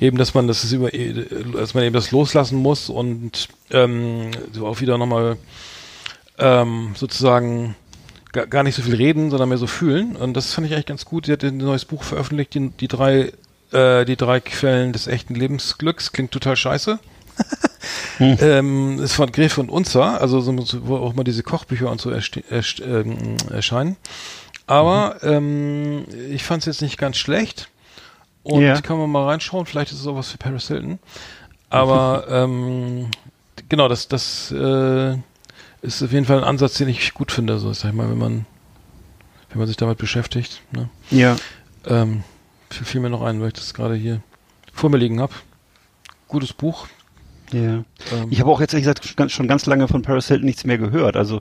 eben, dass man das über, dass man eben das loslassen muss und ähm, so auch wieder nochmal ähm, sozusagen gar, gar nicht so viel reden, sondern mehr so fühlen. Und das fand ich eigentlich ganz gut. Sie hat ein neues Buch veröffentlicht, die, die drei äh, die drei Quellen des echten Lebensglücks. Klingt total scheiße hm. ähm, ist von Gref und Unzer, also so, wo auch mal diese Kochbücher und so ähm, erscheinen. Aber mhm. ähm, ich fand es jetzt nicht ganz schlecht. Und yeah. kann man mal reinschauen, vielleicht ist es auch was für Paris Hilton. Aber ähm, genau, das, das äh, ist auf jeden Fall ein Ansatz, den ich gut finde, so sag ich mal, wenn man, wenn man sich damit beschäftigt. Ne? Ja. Ähm, fiel mir noch ein, weil ich das gerade hier vor mir liegen habe. Gutes Buch, ja. Ähm, ich habe auch jetzt ehrlich gesagt schon ganz lange von Paris Hilton nichts mehr gehört. Also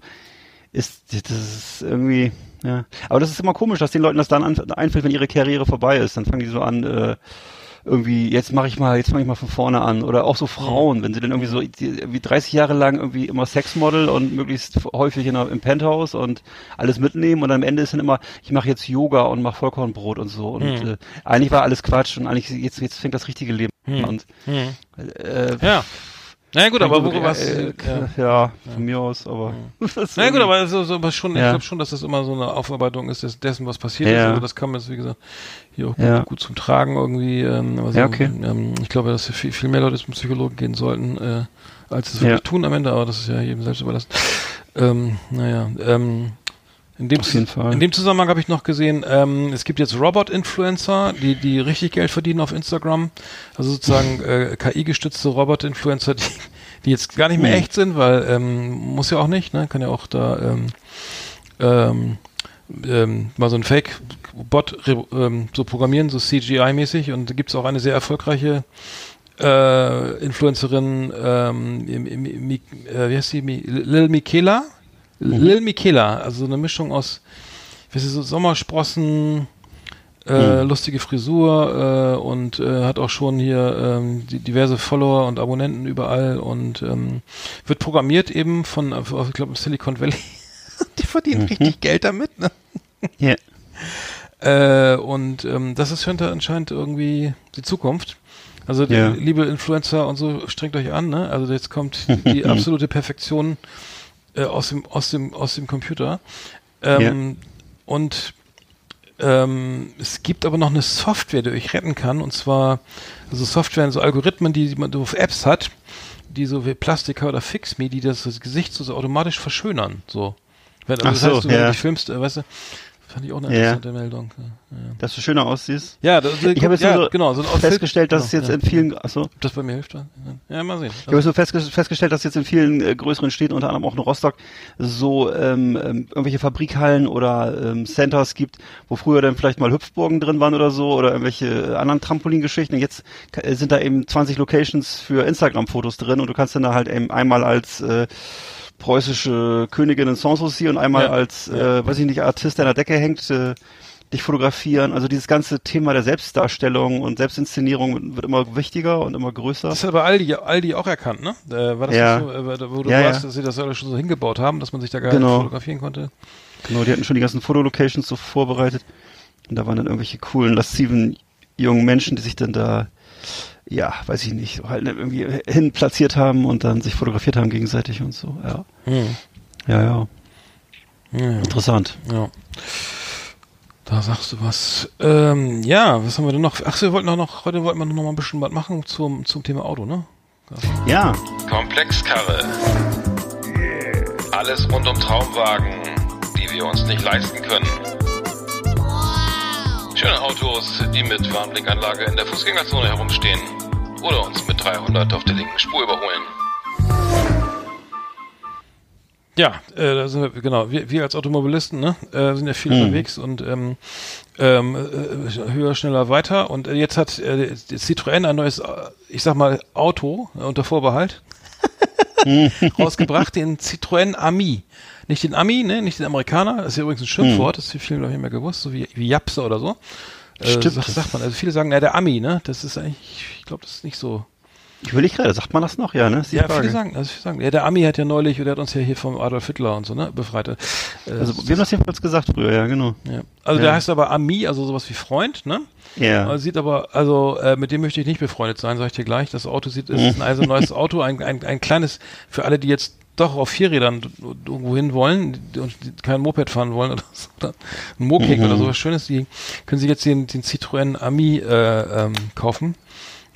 ist das ist irgendwie, ja. Aber das ist immer komisch, dass den Leuten das dann einfällt, wenn ihre Karriere vorbei ist. Dann fangen die so an, äh, irgendwie, jetzt mache ich mal, jetzt fange ich mal von vorne an. Oder auch so Frauen, wenn sie dann irgendwie so wie 30 Jahre lang irgendwie immer Sexmodel und möglichst häufig in, im Penthouse und alles mitnehmen und am Ende ist dann immer, ich mache jetzt Yoga und mache Vollkornbrot und so. Und mhm. äh, eigentlich war alles Quatsch und eigentlich jetzt, jetzt fängt das richtige Leben hm. Und, hm. Äh, ja. Na ja, gut, aber wo was? Äh, ja. ja, von mir aus, aber. Ja. Na ja, gut, aber, so, so, aber schon, ich glaube schon, dass das immer so eine Aufarbeitung ist des, dessen, was passiert ist. Also das kam jetzt, wie gesagt, hier auch gut, gut zum Tragen irgendwie. Ähm, also, ja, okay. Ähm, ich glaube, dass viel, viel mehr Leute zum Psychologen gehen sollten, äh, als es wirklich tun am Ende, aber das ist ja jedem selbst überlassen. Ähm, naja, ähm, in dem, Auf jeden Fall. in dem Zusammenhang habe ich noch gesehen, ähm, es gibt jetzt Robot-Influencer, die, die richtig Geld verdienen auf Instagram. Also sozusagen äh, KI-gestützte Robot-Influencer, die, die jetzt gar nicht mehr echt sind, weil ähm, muss ja auch nicht, ne? Kann ja auch da ähm, ähm, ähm, mal so ein Fake-Bot ähm, so programmieren, so CGI-mäßig. Und da gibt es auch eine sehr erfolgreiche äh, Influencerin, ähm, im, im, im, äh, wie heißt die? Lil Michaela? Mhm. Lil Michaela, also eine Mischung aus, wie so Sommersprossen, äh, mhm. lustige Frisur äh, und äh, hat auch schon hier ähm, die, diverse Follower und Abonnenten überall und ähm, wird programmiert eben von, ich glaube, Silicon Valley. die verdienen mhm. richtig Geld damit, ne? Ja. Äh, und ähm, das ist schon anscheinend irgendwie die Zukunft. Also die, ja. liebe Influencer und so, strengt euch an, ne? Also jetzt kommt die absolute Perfektion äh, aus dem aus dem aus dem Computer. Ähm, ja. Und ähm, es gibt aber noch eine Software, die euch retten kann, und zwar also Software, so Algorithmen, die, die man auf Apps hat, die so wie Plastica oder FixMe, die das, das Gesicht so, so automatisch verschönern. So. Wenn, also Ach das so, heißt, du, wenn ja. du dich filmst, äh, weißt du, Fand ich auch eine interessante ja. Meldung. Ja. Dass du schöner aussiehst. Ja, das, ich habe jetzt ja, so genau, so festgestellt, dass genau, es jetzt in vielen, achso. Das bei mir hilft. Ja, mal sehen. Ich habe so festgestellt, dass jetzt in vielen äh, größeren Städten, unter anderem auch in Rostock, so ähm, ähm, irgendwelche Fabrikhallen oder ähm, Centers gibt, wo früher dann vielleicht mal Hüpfburgen drin waren oder so oder irgendwelche anderen Trampolingeschichten. Jetzt äh, sind da eben 20 Locations für Instagram-Fotos drin und du kannst dann da halt eben einmal als äh, preußische Königin in Sanssouci und einmal ja. als, äh, weiß ich nicht, Artist an der Decke hängt, äh, dich fotografieren. Also dieses ganze Thema der Selbstdarstellung und Selbstinszenierung wird immer wichtiger und immer größer. Das hat aber Aldi, Aldi auch erkannt, ne? Äh, war das ja. so, äh, wo du ja, warst, dass sie das alles schon so hingebaut haben, dass man sich da gar genau. nicht fotografieren konnte? Genau, die hatten schon die ganzen Fotolocations so vorbereitet. Und da waren dann irgendwelche coolen, lasziven jungen Menschen, die sich dann da ja, weiß ich nicht, halt irgendwie hin platziert haben und dann sich fotografiert haben gegenseitig und so, ja. Hm. Ja, ja. ja. Interessant. Ja. Da sagst du was. Ähm, ja, was haben wir denn noch? Ach, wir wollten auch noch, heute wollten wir noch mal ein bisschen was machen zum, zum Thema Auto, ne? Ja. Komplexkarre. Alles rund um Traumwagen, die wir uns nicht leisten können. Schöne Autos, die mit Warnblinkanlage in der Fußgängerzone herumstehen oder uns mit 300 auf der linken Spur überholen. Ja, äh, da sind wir, genau, wir, wir als Automobilisten ne, äh, sind ja viel mhm. unterwegs und ähm, ähm, äh, höher, schneller, weiter. Und jetzt hat äh, Citroën ein neues, äh, ich sag mal, Auto äh, unter Vorbehalt rausgebracht, den Citroën Ami. Nicht den Ami, ne, nicht den Amerikaner, das ist ja übrigens ein Schimpfwort, mhm. das ist vielen, glaube ich, nicht mehr gewusst, so wie, wie Japse oder so. Äh, Stimmt. Sagt, sagt man, also viele sagen, ja, der Ami, ne, das ist eigentlich, ich glaube, das ist nicht so. Ich will nicht gerade, sagt man das noch, ja, ne? Ja, Frage. viele sagen, also viele sagen, ja, der Ami hat ja neulich, der hat uns ja hier vom Adolf Hitler und so, ne, befreit. Äh, also, wir haben das jedenfalls gesagt früher, ja, genau. Ja. Also, ja. der heißt aber Ami, also sowas wie Freund, ne? Ja. Also sieht aber, also, äh, mit dem möchte ich nicht befreundet sein, sag ich dir gleich. Das Auto sieht, ist ein also neues Auto, ein, ein, ein kleines, für alle, die jetzt doch auf Vierrädern irgendwo hin wollen und kein Moped fahren wollen oder so, oder ein Moped mhm. oder sowas Schönes, die können sich jetzt den, den Citroën Ami äh, ähm, kaufen.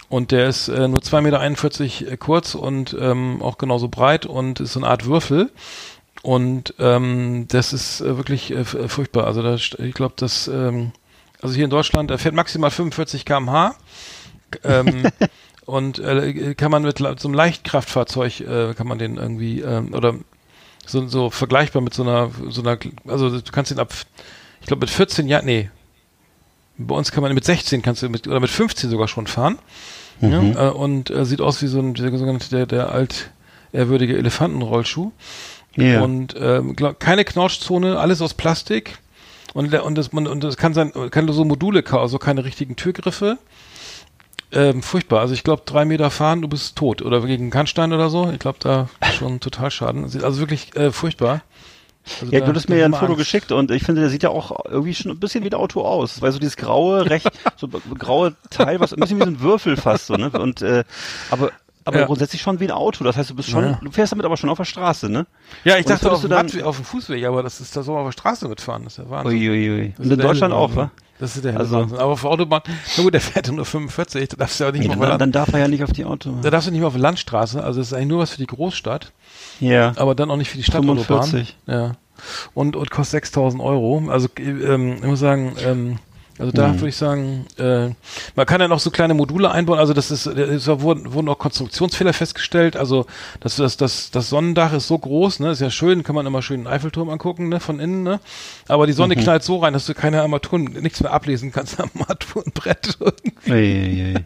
Und der ist äh, nur 2,41 Meter äh, kurz und ähm, auch genauso breit und ist so eine Art Würfel. Und ähm, das ist äh, wirklich äh, äh furchtbar. Also da, ich glaube, das, ähm, also hier in Deutschland, er fährt maximal 45 km/h. Ähm, Und äh, kann man mit so einem Leichtkraftfahrzeug, äh, kann man den irgendwie, ähm, oder so, so vergleichbar mit so einer, so einer, also du kannst den ab, ich glaube mit 14 Jahren, nee, bei uns kann man mit 16 kannst du mit, oder mit 15 sogar schon fahren. Mhm. Ja, äh, und äh, sieht aus wie so ein, der der, der alt ehrwürdige Elefantenrollschuh. Yeah. Und ähm, glaub, keine Knautschzone, alles aus Plastik. Und, und, das, man, und das kann sein, kann so Module, also keine richtigen Türgriffe. Ähm, furchtbar. Also ich glaube, drei Meter fahren, du bist tot. Oder gegen Kannstein oder so. Ich glaube, da schon total Schaden. Also wirklich äh, furchtbar. Also ja, du hast mir ja ein Foto Angst. geschickt und ich finde, der sieht ja auch irgendwie schon ein bisschen wie ein Auto aus. Weil so dieses graue, recht, so graue Teil, was ein bisschen wie so ein Würfel fast so, ne? Und äh, aber aber ja. grundsätzlich schon wie ein Auto. Das heißt, du bist schon, ja. du fährst damit aber schon auf der Straße, ne? Ja, ich dachte auf, du dann, auf dem Fußweg, aber das ist da so auf der Straße mitfahren, das ist ja Wahnsinn. Uiuiui. Und in Deutschland auch, wa? Das ist der also, Wahnsinn. Aber auf Autobahn, na gut, der fährt nur 45, da darfst du ja nicht nee, mal dann, dann darf er ja nicht auf die Auto. Da darfst du nicht mal auf die Landstraße, also das ist eigentlich nur was für die Großstadt. Ja. Aber dann auch nicht für die Stadtautobahn. 45. Ja. Und, und kostet 6000 Euro. Also, ähm, ich muss sagen, ähm, Also da würde ich sagen, äh, man kann ja noch so kleine Module einbauen. Also das ist, es wurden, wurden auch Konstruktionsfehler festgestellt. Also das, das, das, das Sonnendach ist so groß, ne, ist ja schön, kann man immer schön den Eiffelturm angucken, ne, von innen, ne. Aber die Sonne knallt so rein, dass du keine Armaturen, nichts mehr ablesen kannst am Armaturenbrett. Ei, ei, ei.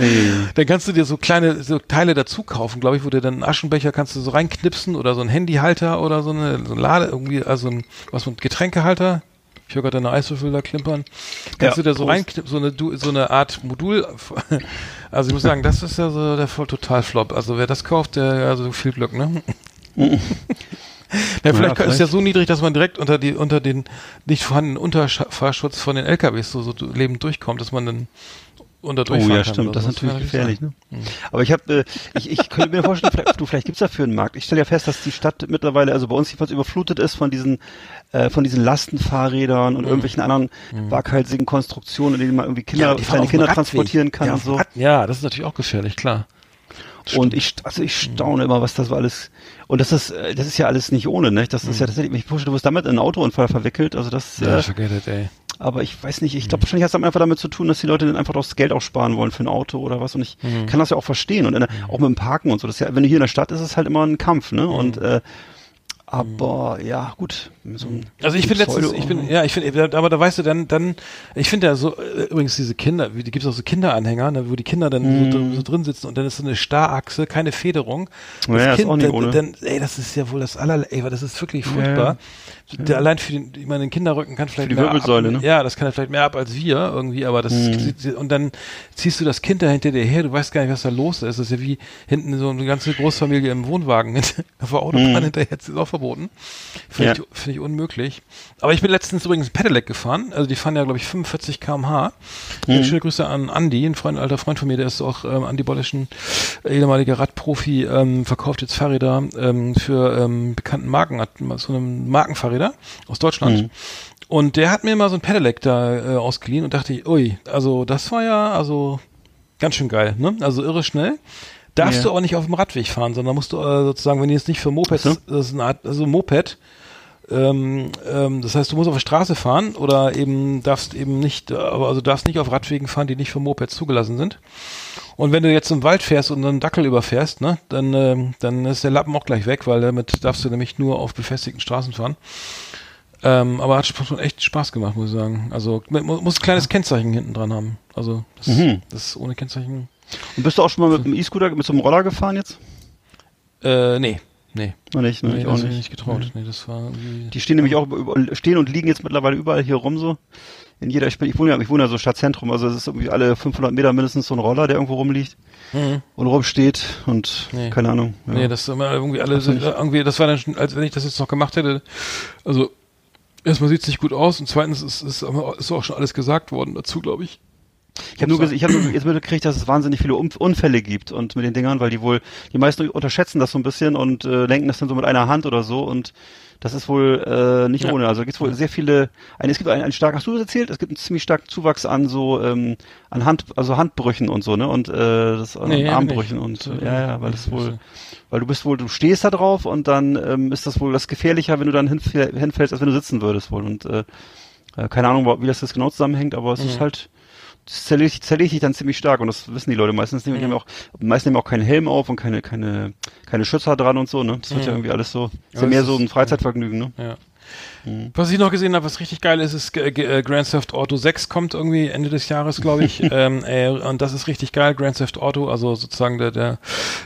Ei. Dann kannst du dir so kleine so Teile dazu kaufen, glaube ich, wo du dann einen Aschenbecher kannst du so reinknipsen oder so ein Handyhalter oder so eine so ein Lade irgendwie, also ein was mit Getränkehalter. Ich höre gerade deine Eiswürfel da klimpern. Kannst Ja, du da so reinknipsen, so eine so eine Art Modul. Also ich muss sagen, das ist ja so der voll total Flop. Also wer das kauft, der also viel Glück, ne? Ja, vielleicht, ist vielleicht. ja so niedrig, dass man direkt unter die unter den nicht vorhandenen Unterfahrschutz von den LKWs so, so lebend durchkommt, dass man dann unter Oh ja, stimmt, das ist natürlich gefährlich. Ne? Aber ich habe, äh, ich, ich könnte mir vorstellen, vielleicht, du, vielleicht gibt's dafür einen Markt. Ich stelle ja fest, dass die Stadt mittlerweile, also bei uns jedenfalls überflutet ist von diesen, äh, von diesen Lastenfahrrädern und irgendwelchen anderen waghalsigen Konstruktionen, in denen man irgendwie Kinder, fahren kleine Kinder transportieren kann ja, und so. Rad- Ja, das ist natürlich auch gefährlich, klar. Und ich, also ich staune immer, was das so alles, und das ist, äh, das ist ja alles nicht ohne, ne? Das ist ja tatsächlich, ich vorstelle, du wirst damit in einen Autounfall verwickelt, also das, Ja, äh, forget it, ey. Aber ich weiß nicht, ich glaube wahrscheinlich hat es einfach damit zu tun, dass die Leute dann einfach das Geld auch sparen wollen für ein Auto oder was und ich kann das ja auch verstehen und in, der- auch mit dem Parken und so, das ja, wenn du hier in der Stadt ist, ist es halt immer ein Kampf, ne? Und, äh, aber, ja, gut. So ein, Also ich ein letztens, ich bin, ja, ich finde, aber da weißt du dann, dann, ich finde ja so, äh, übrigens diese Kinder, wie, die gibt's auch so Kinderanhänger, ne, wo die Kinder dann so, drin- so drin sitzen und dann ist so eine Starrachse, keine Federung. Ja, ja, ist auch nicht dann, ohne. dann, ey, das ist ja wohl das aller, ey, das ist wirklich furchtbar. Der allein für den, ich meine, den Kinderrücken kann vielleicht die mehr Wirbelsäule, ab, ne? Ja, das kann er vielleicht mehr ab als wir irgendwie, aber das, und dann ziehst du das Kind da hinter dir her, du weißt gar nicht, was da los ist. Das ist ja wie hinten so eine ganze Großfamilie im Wohnwagen auf der Autobahn hinterher, das ist auch verboten. Finde Ja. ich, finde ich unmöglich. Aber ich bin letztens übrigens ein Pedelec gefahren. Also die fahren ja, glaube ich, 45 km/h. Mhm. Schöne Grüße an Andy, ein Freund, alter Freund von mir, der ist auch ähm, Andi Bollischen, äh, ehemaliger Radprofi, ähm, verkauft jetzt Fahrräder ähm, für ähm, bekannten Marken, hat so eine Markenfahrräder aus Deutschland. Und der hat mir mal so ein Pedelec da äh, ausgeliehen und dachte ich, ui, also das war ja also ganz schön geil, ne? Also irre schnell. Darfst Ja. du aber nicht auf dem Radweg fahren, sondern musst du äh, sozusagen, wenn die jetzt nicht für Mopeds, so. das ist eine Art, also Moped, ähm, ähm, das heißt, du musst auf der Straße fahren oder eben darfst eben nicht, äh, aber also darfst nicht auf Radwegen fahren, die nicht für Mopeds zugelassen sind. Und wenn du jetzt im Wald fährst und einen Dackel überfährst, ne, dann, ähm, dann ist der Lappen auch gleich weg, weil damit darfst du nämlich nur auf befestigten Straßen fahren. Ähm, aber hat schon echt Spaß gemacht, muss ich sagen. Also mu- muss ein kleines Kennzeichen hinten dran haben. Also das, Mhm. das ohne Kennzeichen. Und bist du auch schon mal mit einem E-Scooter, mit so einem Roller gefahren jetzt? Äh, nee, nee. Noch nicht, noch nee nicht, das auch ich nicht. nicht getraut. Nee, das war. Die stehen nämlich auch über, stehen und liegen jetzt mittlerweile überall hier rum so. In jeder, ich, bin, ich wohne ja, ich wohne ja so Stadtzentrum, also es ist irgendwie alle 500 Meter mindestens so ein Roller, der irgendwo rumliegt Mhm. und rumsteht und Nee. keine Ahnung. Ja. Nee, das immer irgendwie alle, so, irgendwie, das war dann schon, als wenn ich das jetzt noch gemacht hätte. Also, erstmal sieht's nicht gut aus und zweitens ist, ist, ist auch schon alles gesagt worden dazu, glaube ich. Ich habe nur, ich hab nur jetzt mitgekriegt, dass es wahnsinnig viele Unfälle gibt und mit den Dingern, weil die wohl, die meisten unterschätzen das so ein bisschen und äh, lenken das dann so mit einer Hand oder so und das ist wohl äh, nicht Ja. ohne. Also gibt's wohl sehr viele, ein, es gibt einen, einen starken, hast du das erzählt? Es gibt einen ziemlich starken Zuwachs an so, ähm, an Hand, also Handbrüchen und so, ne? Und äh, das an Nee, Armbrüchen nicht. und äh, ja, ja, weil das wohl, weil du bist wohl, du stehst da drauf und dann ähm, ist das wohl das gefährlicher, wenn du dann hinfäll- hinfällst, als wenn du sitzen würdest wohl. Und äh, äh, keine Ahnung, wie das jetzt genau zusammenhängt, aber es ist Mhm. halt, das zerlegt, zerlegt dich dann ziemlich stark und das wissen die Leute meistens nicht. Und Die Mhm. haben auch, meistens nehmen auch keinen Helm auf und keine, keine, keine Schützer dran und so, ne? Das wird Mhm. ja irgendwie alles so, ist ja mehr so ein Freizeitvergnügen, ne? Ja. Mhm. Was ich noch gesehen habe, was richtig geil ist, ist äh, äh, Grand Theft Auto 6 kommt irgendwie Ende des Jahres, glaube ich. ähm, äh, und das ist richtig geil, Grand Theft Auto. Also sozusagen der, der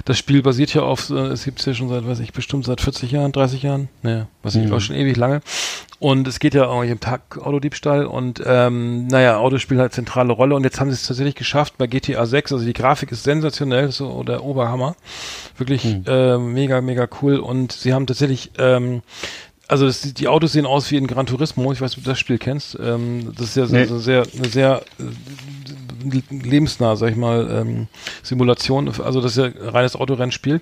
das Spiel basiert ja auf, äh, es gibt's ja schon seit, weiß ich, bestimmt seit 40 Jahren, 30 Jahren. Naja, weiß ich, Mhm. auch schon ewig lange. Und es geht ja auch im Tag Autodiebstahl und ähm, naja, Autos spielen halt zentrale Rolle und jetzt haben sie es tatsächlich geschafft bei GTA 6. Also die Grafik ist sensationell, so der Oberhammer. Wirklich Mhm. äh, mega, mega cool. Und sie haben tatsächlich ähm, also das, die Autos sehen aus wie in Gran Turismo. Ich weiß, ob du das Spiel kennst. Ähm, das ist ja so, Nee. so sehr, eine sehr äh, lebensnah, sag ich mal, ähm, Simulation. Also das ist ja ein reines Autorennspiel.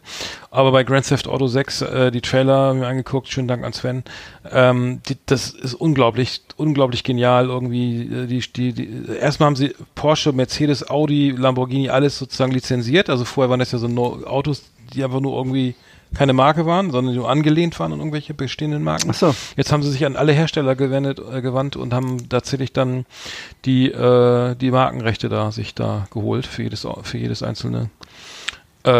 Aber bei Grand Theft Auto 6, äh, die Trailer haben wir angeguckt. Schönen Dank an Sven. Ähm, die, das ist unglaublich, unglaublich genial. Irgendwie äh, die, die, die erstmal haben sie Porsche, Mercedes, Audi, Lamborghini alles sozusagen lizenziert. Also vorher waren das ja so no Autos, die einfach nur irgendwie keine Marke waren, sondern nur angelehnt waren an irgendwelche bestehenden Marken. Ach so. Jetzt haben sie sich an alle Hersteller gewendet, äh, gewandt und haben tatsächlich dann die, äh, die Markenrechte da sich da geholt für jedes, für jedes einzelne äh,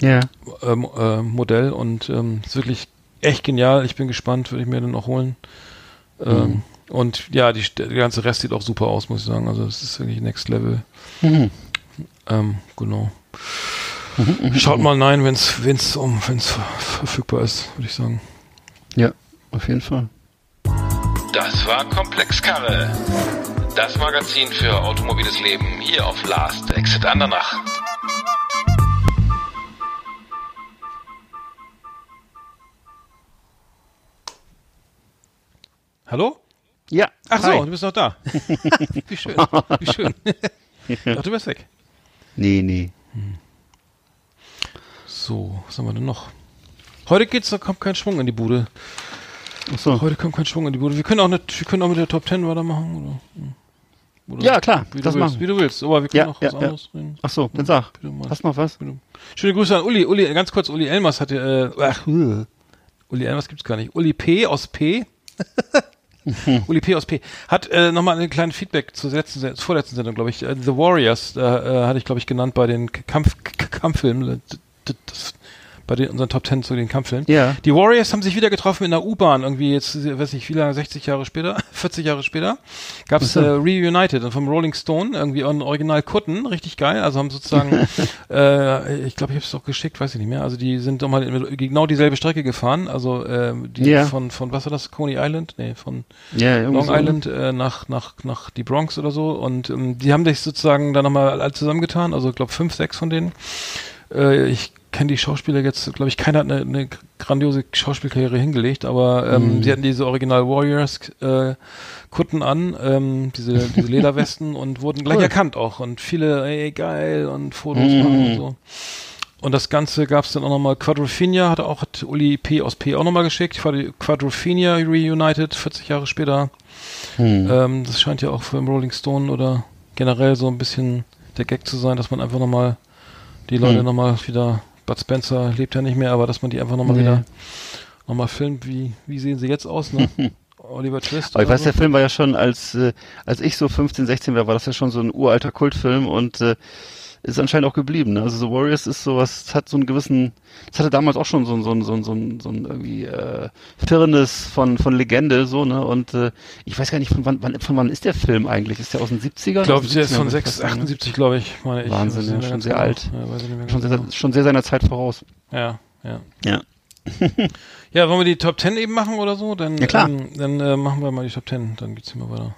Ja. ähm, äh, Modell und ähm, ist wirklich echt genial. Ich bin gespannt, würde ich mir dann auch holen. Ähm, Und ja, die, der ganze Rest sieht auch super aus, muss ich sagen. Also es ist wirklich Next Level. Mhm. Ähm, genau. Schaut mal nein, wenn es wenn's um wenn's ver- verfügbar ist, würde ich sagen. Ja, auf jeden Fall. Das war Komplexkarre. Das Magazin für automobiles Leben hier auf Last Exit Andernach. Hallo? Ja. Ach hi. so, du bist noch da. Wie schön. Wie schön. Ach, du bist weg. Nee, nee. So, was haben wir denn noch? Heute geht's, da kommt kein Schwung in die Bude. Ach so. Heute kommt kein Schwung in die Bude. Wir können auch nicht, wir können auch mit der Top 10 weitermachen, oder? Hm. oder Ja, klar, Wie du das willst, machen Wie du willst, aber wir können Ja, auch was ja, ja. anderes reden. Ach so, dann sag. Hast du noch was? Schöne Grüße an Uli. Uli, ganz kurz, Uli Elmers hatte, äh, ach, äh, Uli Elmers gibt's gar nicht. Uli P. aus P. Uli P. aus P. Hat äh, nochmal ein kleines Feedback zur, letzten, vorletzten Sendung, glaube ich. Äh, The Warriors, da äh, hatte ich, glaube ich, genannt bei den Kampf, Kampffilmen. Das, bei den, unseren Top Ten zu den Kampffilmen. Ja. Die Warriors haben sich wieder getroffen in der U-Bahn, irgendwie jetzt, weiß nicht, wie lange, 60 Jahre später, 40 Jahre später, gab's Ach äh, so. Reunited und vom Rolling Stone, irgendwie ein Original Kutten, richtig geil, also haben sozusagen, äh, ich glaube, ich habe es auch geschickt, weiß ich nicht mehr, also die sind doch mal in- genau dieselbe Strecke gefahren, also äh, die Ja. von, von, was war das, Coney Island? Nee, von irgendwie Long so. Island äh, nach, nach, nach die Bronx oder so und ähm, die haben sich sozusagen da nochmal alle zusammengetan, also ich glaube fünf, sechs von denen. Äh, ich kenne die Schauspieler jetzt, glaube ich, keiner hat eine, eine grandiose Schauspielkarriere hingelegt, aber ähm, Mhm. sie hatten diese Original Warriors äh, Kutten an, ähm, diese, diese Lederwesten und wurden gleich Cool. erkannt auch und viele, ey, geil und Fotos Mhm. machen und so. Und das Ganze gab es dann auch nochmal, Quadrophenia hat auch, hat Uli P. aus P. auch nochmal geschickt, Quad- Quadrophenia Reunited, 40 Jahre später. Hm. Ähm, das scheint ja auch für den Rolling Stone oder generell so ein bisschen der Gag zu sein, dass man einfach nochmal die Leute Hm. nochmal wieder, Bud Spencer lebt ja nicht mehr, aber dass man die einfach nochmal Nee. wieder nochmal filmt, wie, wie sehen sie jetzt aus, ne? Oliver Twist. Aber ich weiß, so. der Film war ja schon, als, äh, als ich so 15, 16 war, war das ja schon so ein uralter Kultfilm und äh, ist anscheinend auch geblieben. Ne? Also The Warriors ist sowas, hat so einen gewissen, es hatte damals auch schon so ein, so ein, so ein, so ein, so ein irgendwie äh, Firnis von, von Legende, so, ne? Und äh, ich weiß gar nicht, von wann, wann, von wann ist der Film eigentlich? Ist der aus den 70ern? Ich glaube, der ist 70ern, von würde ich 6, fast sagen, ne? 78, glaube ich, meine ich. Wahnsinn, ja, schon sehr genau. alt. Ja, weiß ich nicht mehr Schon ganz sehr, genau. schon sehr seiner Zeit voraus. Ja, ja. Ja. Ja, wollen wir die Top 10 eben machen oder so? Dann, Ja, klar. Ähm, dann äh, machen wir mal die Top 10, dann geht's hier mal weiter.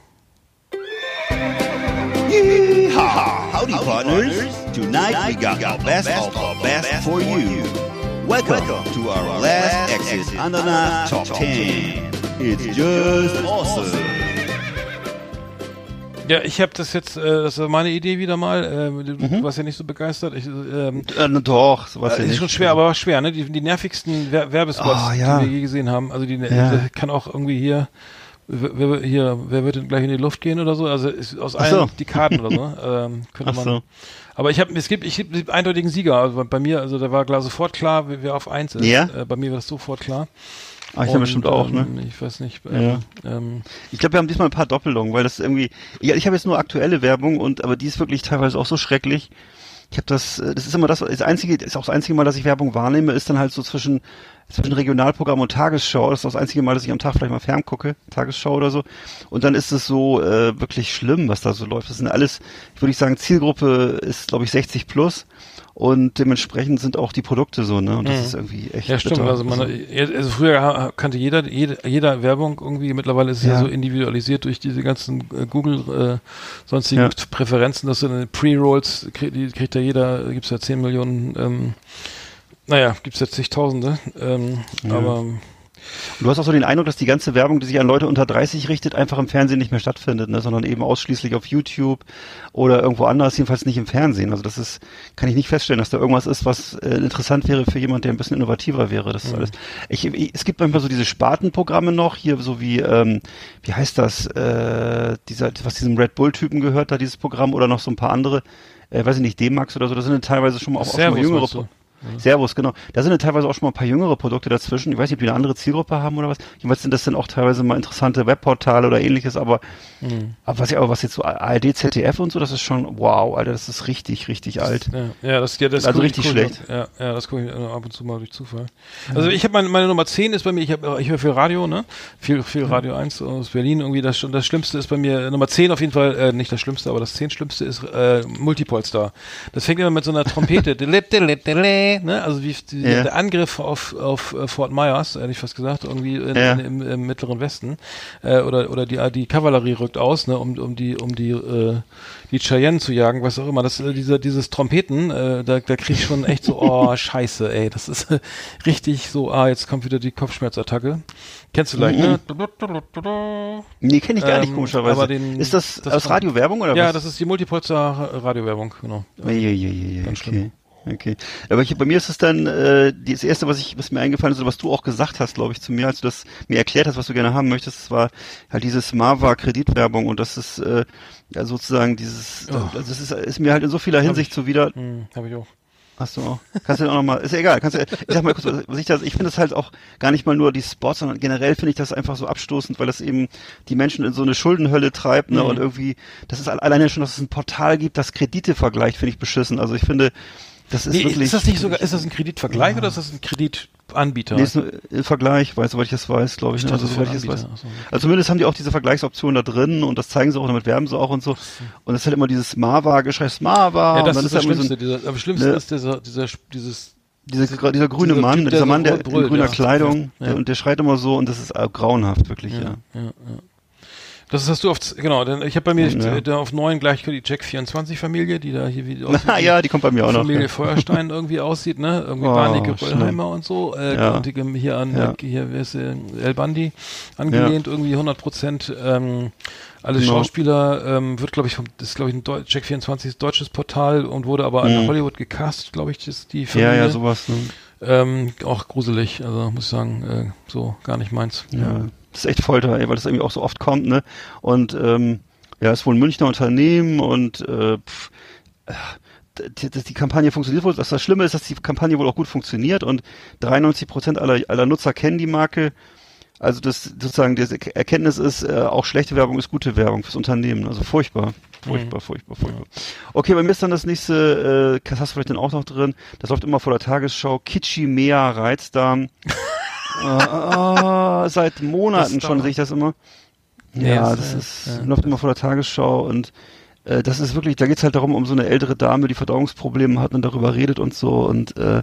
Yeehaw! Howdy, partners. Tonight we got the best of the best for you. Welcome to our last exit Ananas Top 10. It's just awesome. Ja, ich habe das jetzt, äh, das war meine Idee wieder mal. Äh, du, Mhm. warst ja nicht so begeistert. Ich, ähm, Äh, doch, sowas äh, ja ist nicht. schon schwer, aber war schwer, ne? Die, die nervigsten Wer Werbespots, Ah, ja. die wir je gesehen haben. Also die, Ja. die kann auch irgendwie hier, wer, hier, wer wird denn gleich in die Luft gehen oder so? Also aus allen so. die Karten oder so. Ähm, könnte Ach man. so. Aber ich habe, es gibt, ich einen eindeutigen Sieger. Also bei mir, also da war klar sofort klar, wer, wer auf eins ist. Ja? Äh, bei mir war das sofort klar. Ah, ich Und, bestimmt auch, ne? ähm, Ich weiß nicht. Ähm, ähm, Ich glaube, wir haben diesmal ein paar Doppelungen, weil das irgendwie. Ja, ich habe jetzt nur aktuelle Werbung und aber die ist wirklich teilweise auch so schrecklich. Ich habe das, äh, das ist immer das, das einzige, ist auch das einzige Mal, dass ich Werbung wahrnehme, ist dann halt so zwischen zwischen Regionalprogramm und Tagesschau. Das ist das einzige Mal, dass ich am Tag vielleicht mal fern gucke, Tagesschau oder so. Und dann ist es so äh, wirklich schlimm, was da so läuft. Das sind alles, würde ich sagen, Zielgruppe ist, glaube ich, 60 plus. Und dementsprechend sind auch die Produkte so, ne? Und das Mhm. ist irgendwie echt. Ja, stimmt. bitter. Also, man, also früher kannte jeder, jede, jeder Werbung irgendwie. Mittlerweile ist es ja. Ja. so individualisiert durch diese ganzen äh, Google äh, sonstigen Ja. Präferenzen, dass du eine Pre-Rolls krieg, die kriegt ja jeder, gibt's ja 10 Millionen, ähm, naja, gibt's ja zigtausende. Ähm, Ja. Aber Und du hast auch so den Eindruck, dass die ganze Werbung, die sich an Leute unter 30 richtet, einfach im Fernsehen nicht mehr stattfindet, ne? sondern eben ausschließlich auf YouTube oder irgendwo anders, jedenfalls nicht im Fernsehen. Also das ist, kann ich nicht feststellen, dass da irgendwas ist, was äh, interessant wäre für jemand, der ein bisschen innovativer wäre. Das ist alles. Ich, ich, es gibt manchmal so diese Spartenprogramme noch, hier so wie, ähm, wie heißt das, äh, dieser, was diesem Red Bull-Typen gehört, da dieses Programm oder noch so ein paar andere, äh, weiß ich nicht, D-Max oder so, das sind dann teilweise schon mal auch, auch schon mal jüngere meinst du? Servus, genau. Da sind dann teilweise auch schon mal ein paar jüngere Produkte dazwischen. Ich weiß nicht, ob die eine andere Zielgruppe haben oder was. Jedenfalls sind das dann auch teilweise mal interessante Webportale oder ähnliches, aber, Mhm. aber was ich aber was jetzt so ARD, ZDF und so, das ist schon wow, Alter, das ist richtig, richtig alt. Ja, ja, das, ja, das Also richtig ich schlecht. Ja, ja, das gucke ich ab und zu mal durch Zufall. Also ich habe meine, meine Nummer 10 ist bei mir, ich habe ich höre viel Radio, ne? Viel viel Radio 1 aus Berlin irgendwie das das schlimmste ist bei mir Nummer 10 auf jeden Fall äh, nicht das schlimmste, aber das 10 schlimmste ist äh, Multipolstar. Das fängt immer mit so einer Trompete, Ne? Also wie Ja. der Angriff auf auf äh, Fort Myers, hätte ich fast gesagt, irgendwie in, Ja. in, im, im mittleren Westen äh, oder oder die die Kavallerie rückt aus, ne, um um die um die äh, die Cheyenne zu jagen, was auch immer. Das äh, dieser dieses Trompeten, äh, da da krieg ich schon echt so oh Scheiße, ey, das ist äh, richtig so ah, jetzt kommt wieder die Kopfschmerzattacke. Kennst du vielleicht, ne? Nee, kenne ich gar nicht, Ähm, komischerweise. aber den- ist das, das aus Radiowerbung oder Ja, was? das ist die Multipolster Radiowerbung, genau. Ganz okay. schlimm. Okay. Aber ich, bei mir ist es dann äh, das erste, was ich, was mir eingefallen ist, oder was du auch gesagt hast, glaube ich, zu mir, als du das mir erklärt hast, was du gerne haben möchtest, das war halt dieses Mava Kreditwerbung und das ist äh, ja sozusagen dieses, Oh. also das ist, ist mir halt in so vieler Hinsicht zuwider. Hm, hab ich auch. Hast du auch? Kannst du auch nochmal, ist ja egal, kannst du, ich sag mal kurz, was ich das, ich finde das halt auch gar nicht mal nur die Spots, sondern generell finde ich das einfach so abstoßend, weil das eben die Menschen in so eine Schuldenhölle treibt, ne, Mhm. und irgendwie, das ist al- alleine schon, dass es ein Portal gibt, das Kredite vergleicht, finde ich beschissen. Also ich finde, das ist Nee, wirklich. ist das nicht sogar, ist das ein Kreditvergleich oder ist das ein Kreditanbieter? Nee, ist nur ein Vergleich, weiß, soweit ich das weiß, glaube ich. Ne? dachte, Also, das soweit ich ein das weiß. So. Also zumindest haben die auch diese Vergleichsoption da drin und das zeigen sie auch, damit werben sie auch und so. Und es ist halt immer dieses Mava-Geschrei, Mava. ja, und das dann ist das da irgendwie Schlimmste. dieser, am schlimmsten ne- ist dieser, dieser, dieses, Dieser, dieser grüne Dieser Mann, Typ, der dieser so Mann, der brüllt, in grüner ja. Kleidung, Ja. Der, und der schreit immer so und das ist äh, grauenhaft, wirklich, ja. ja, ja, ja. Das hast du auf, genau, denn ich habe bei mir Ja. äh, da auf neun gleich die Jack 24 Familie, die da hier wie Na ja, die kommt bei mir auch noch. Familie Feuerstein irgendwie aussieht, ne? Irgendwie Oh, Barney schlimm. Röllheimer und so. Äh, Ja. und die, hier an, Ja. hier, wer ist äh, El Bandi angelehnt, irgendwie 100 Prozent. Ähm, alle Genau. Schauspieler ähm, wird, glaube ich, vom, das ist, glaube ich, ein Deu Check 24 ist deutsches Portal und wurde aber an Mhm. Hollywood gecastet, glaube ich, ist die Ja, Familie. ja, sowas. Ne? Ähm, auch gruselig, also muss ich sagen, äh, so gar nicht meins. Ja. Das ist echt Folter, ey, weil das irgendwie auch so oft kommt, ne? Und ähm, ja, ist wohl ein Münchner Unternehmen und äh, pff, äh, die, die, Kampagne funktioniert wohl. Das, das Schlimme ist, dass die Kampagne wohl auch gut funktioniert und 93 Prozent aller, aller Nutzer kennen die Marke. Also das sozusagen die Erkenntnis ist, äh, auch schlechte Werbung ist gute Werbung fürs Unternehmen. Also furchtbar, furchtbar, furchtbar, furchtbar. Okay, bei mir ist dann das nächste, äh, das hast du vielleicht dann auch noch drin, das läuft immer vor der Tagesschau, Kitschi Mea Reizdarm. Ah, seit Monaten schon sehe ich das immer. Ja, Ja, das, das ist, ja. läuft immer vor der Tagesschau und äh, das ist wirklich, da geht's halt darum, um so eine ältere Dame, die Verdauungsprobleme hat und darüber redet und so und äh,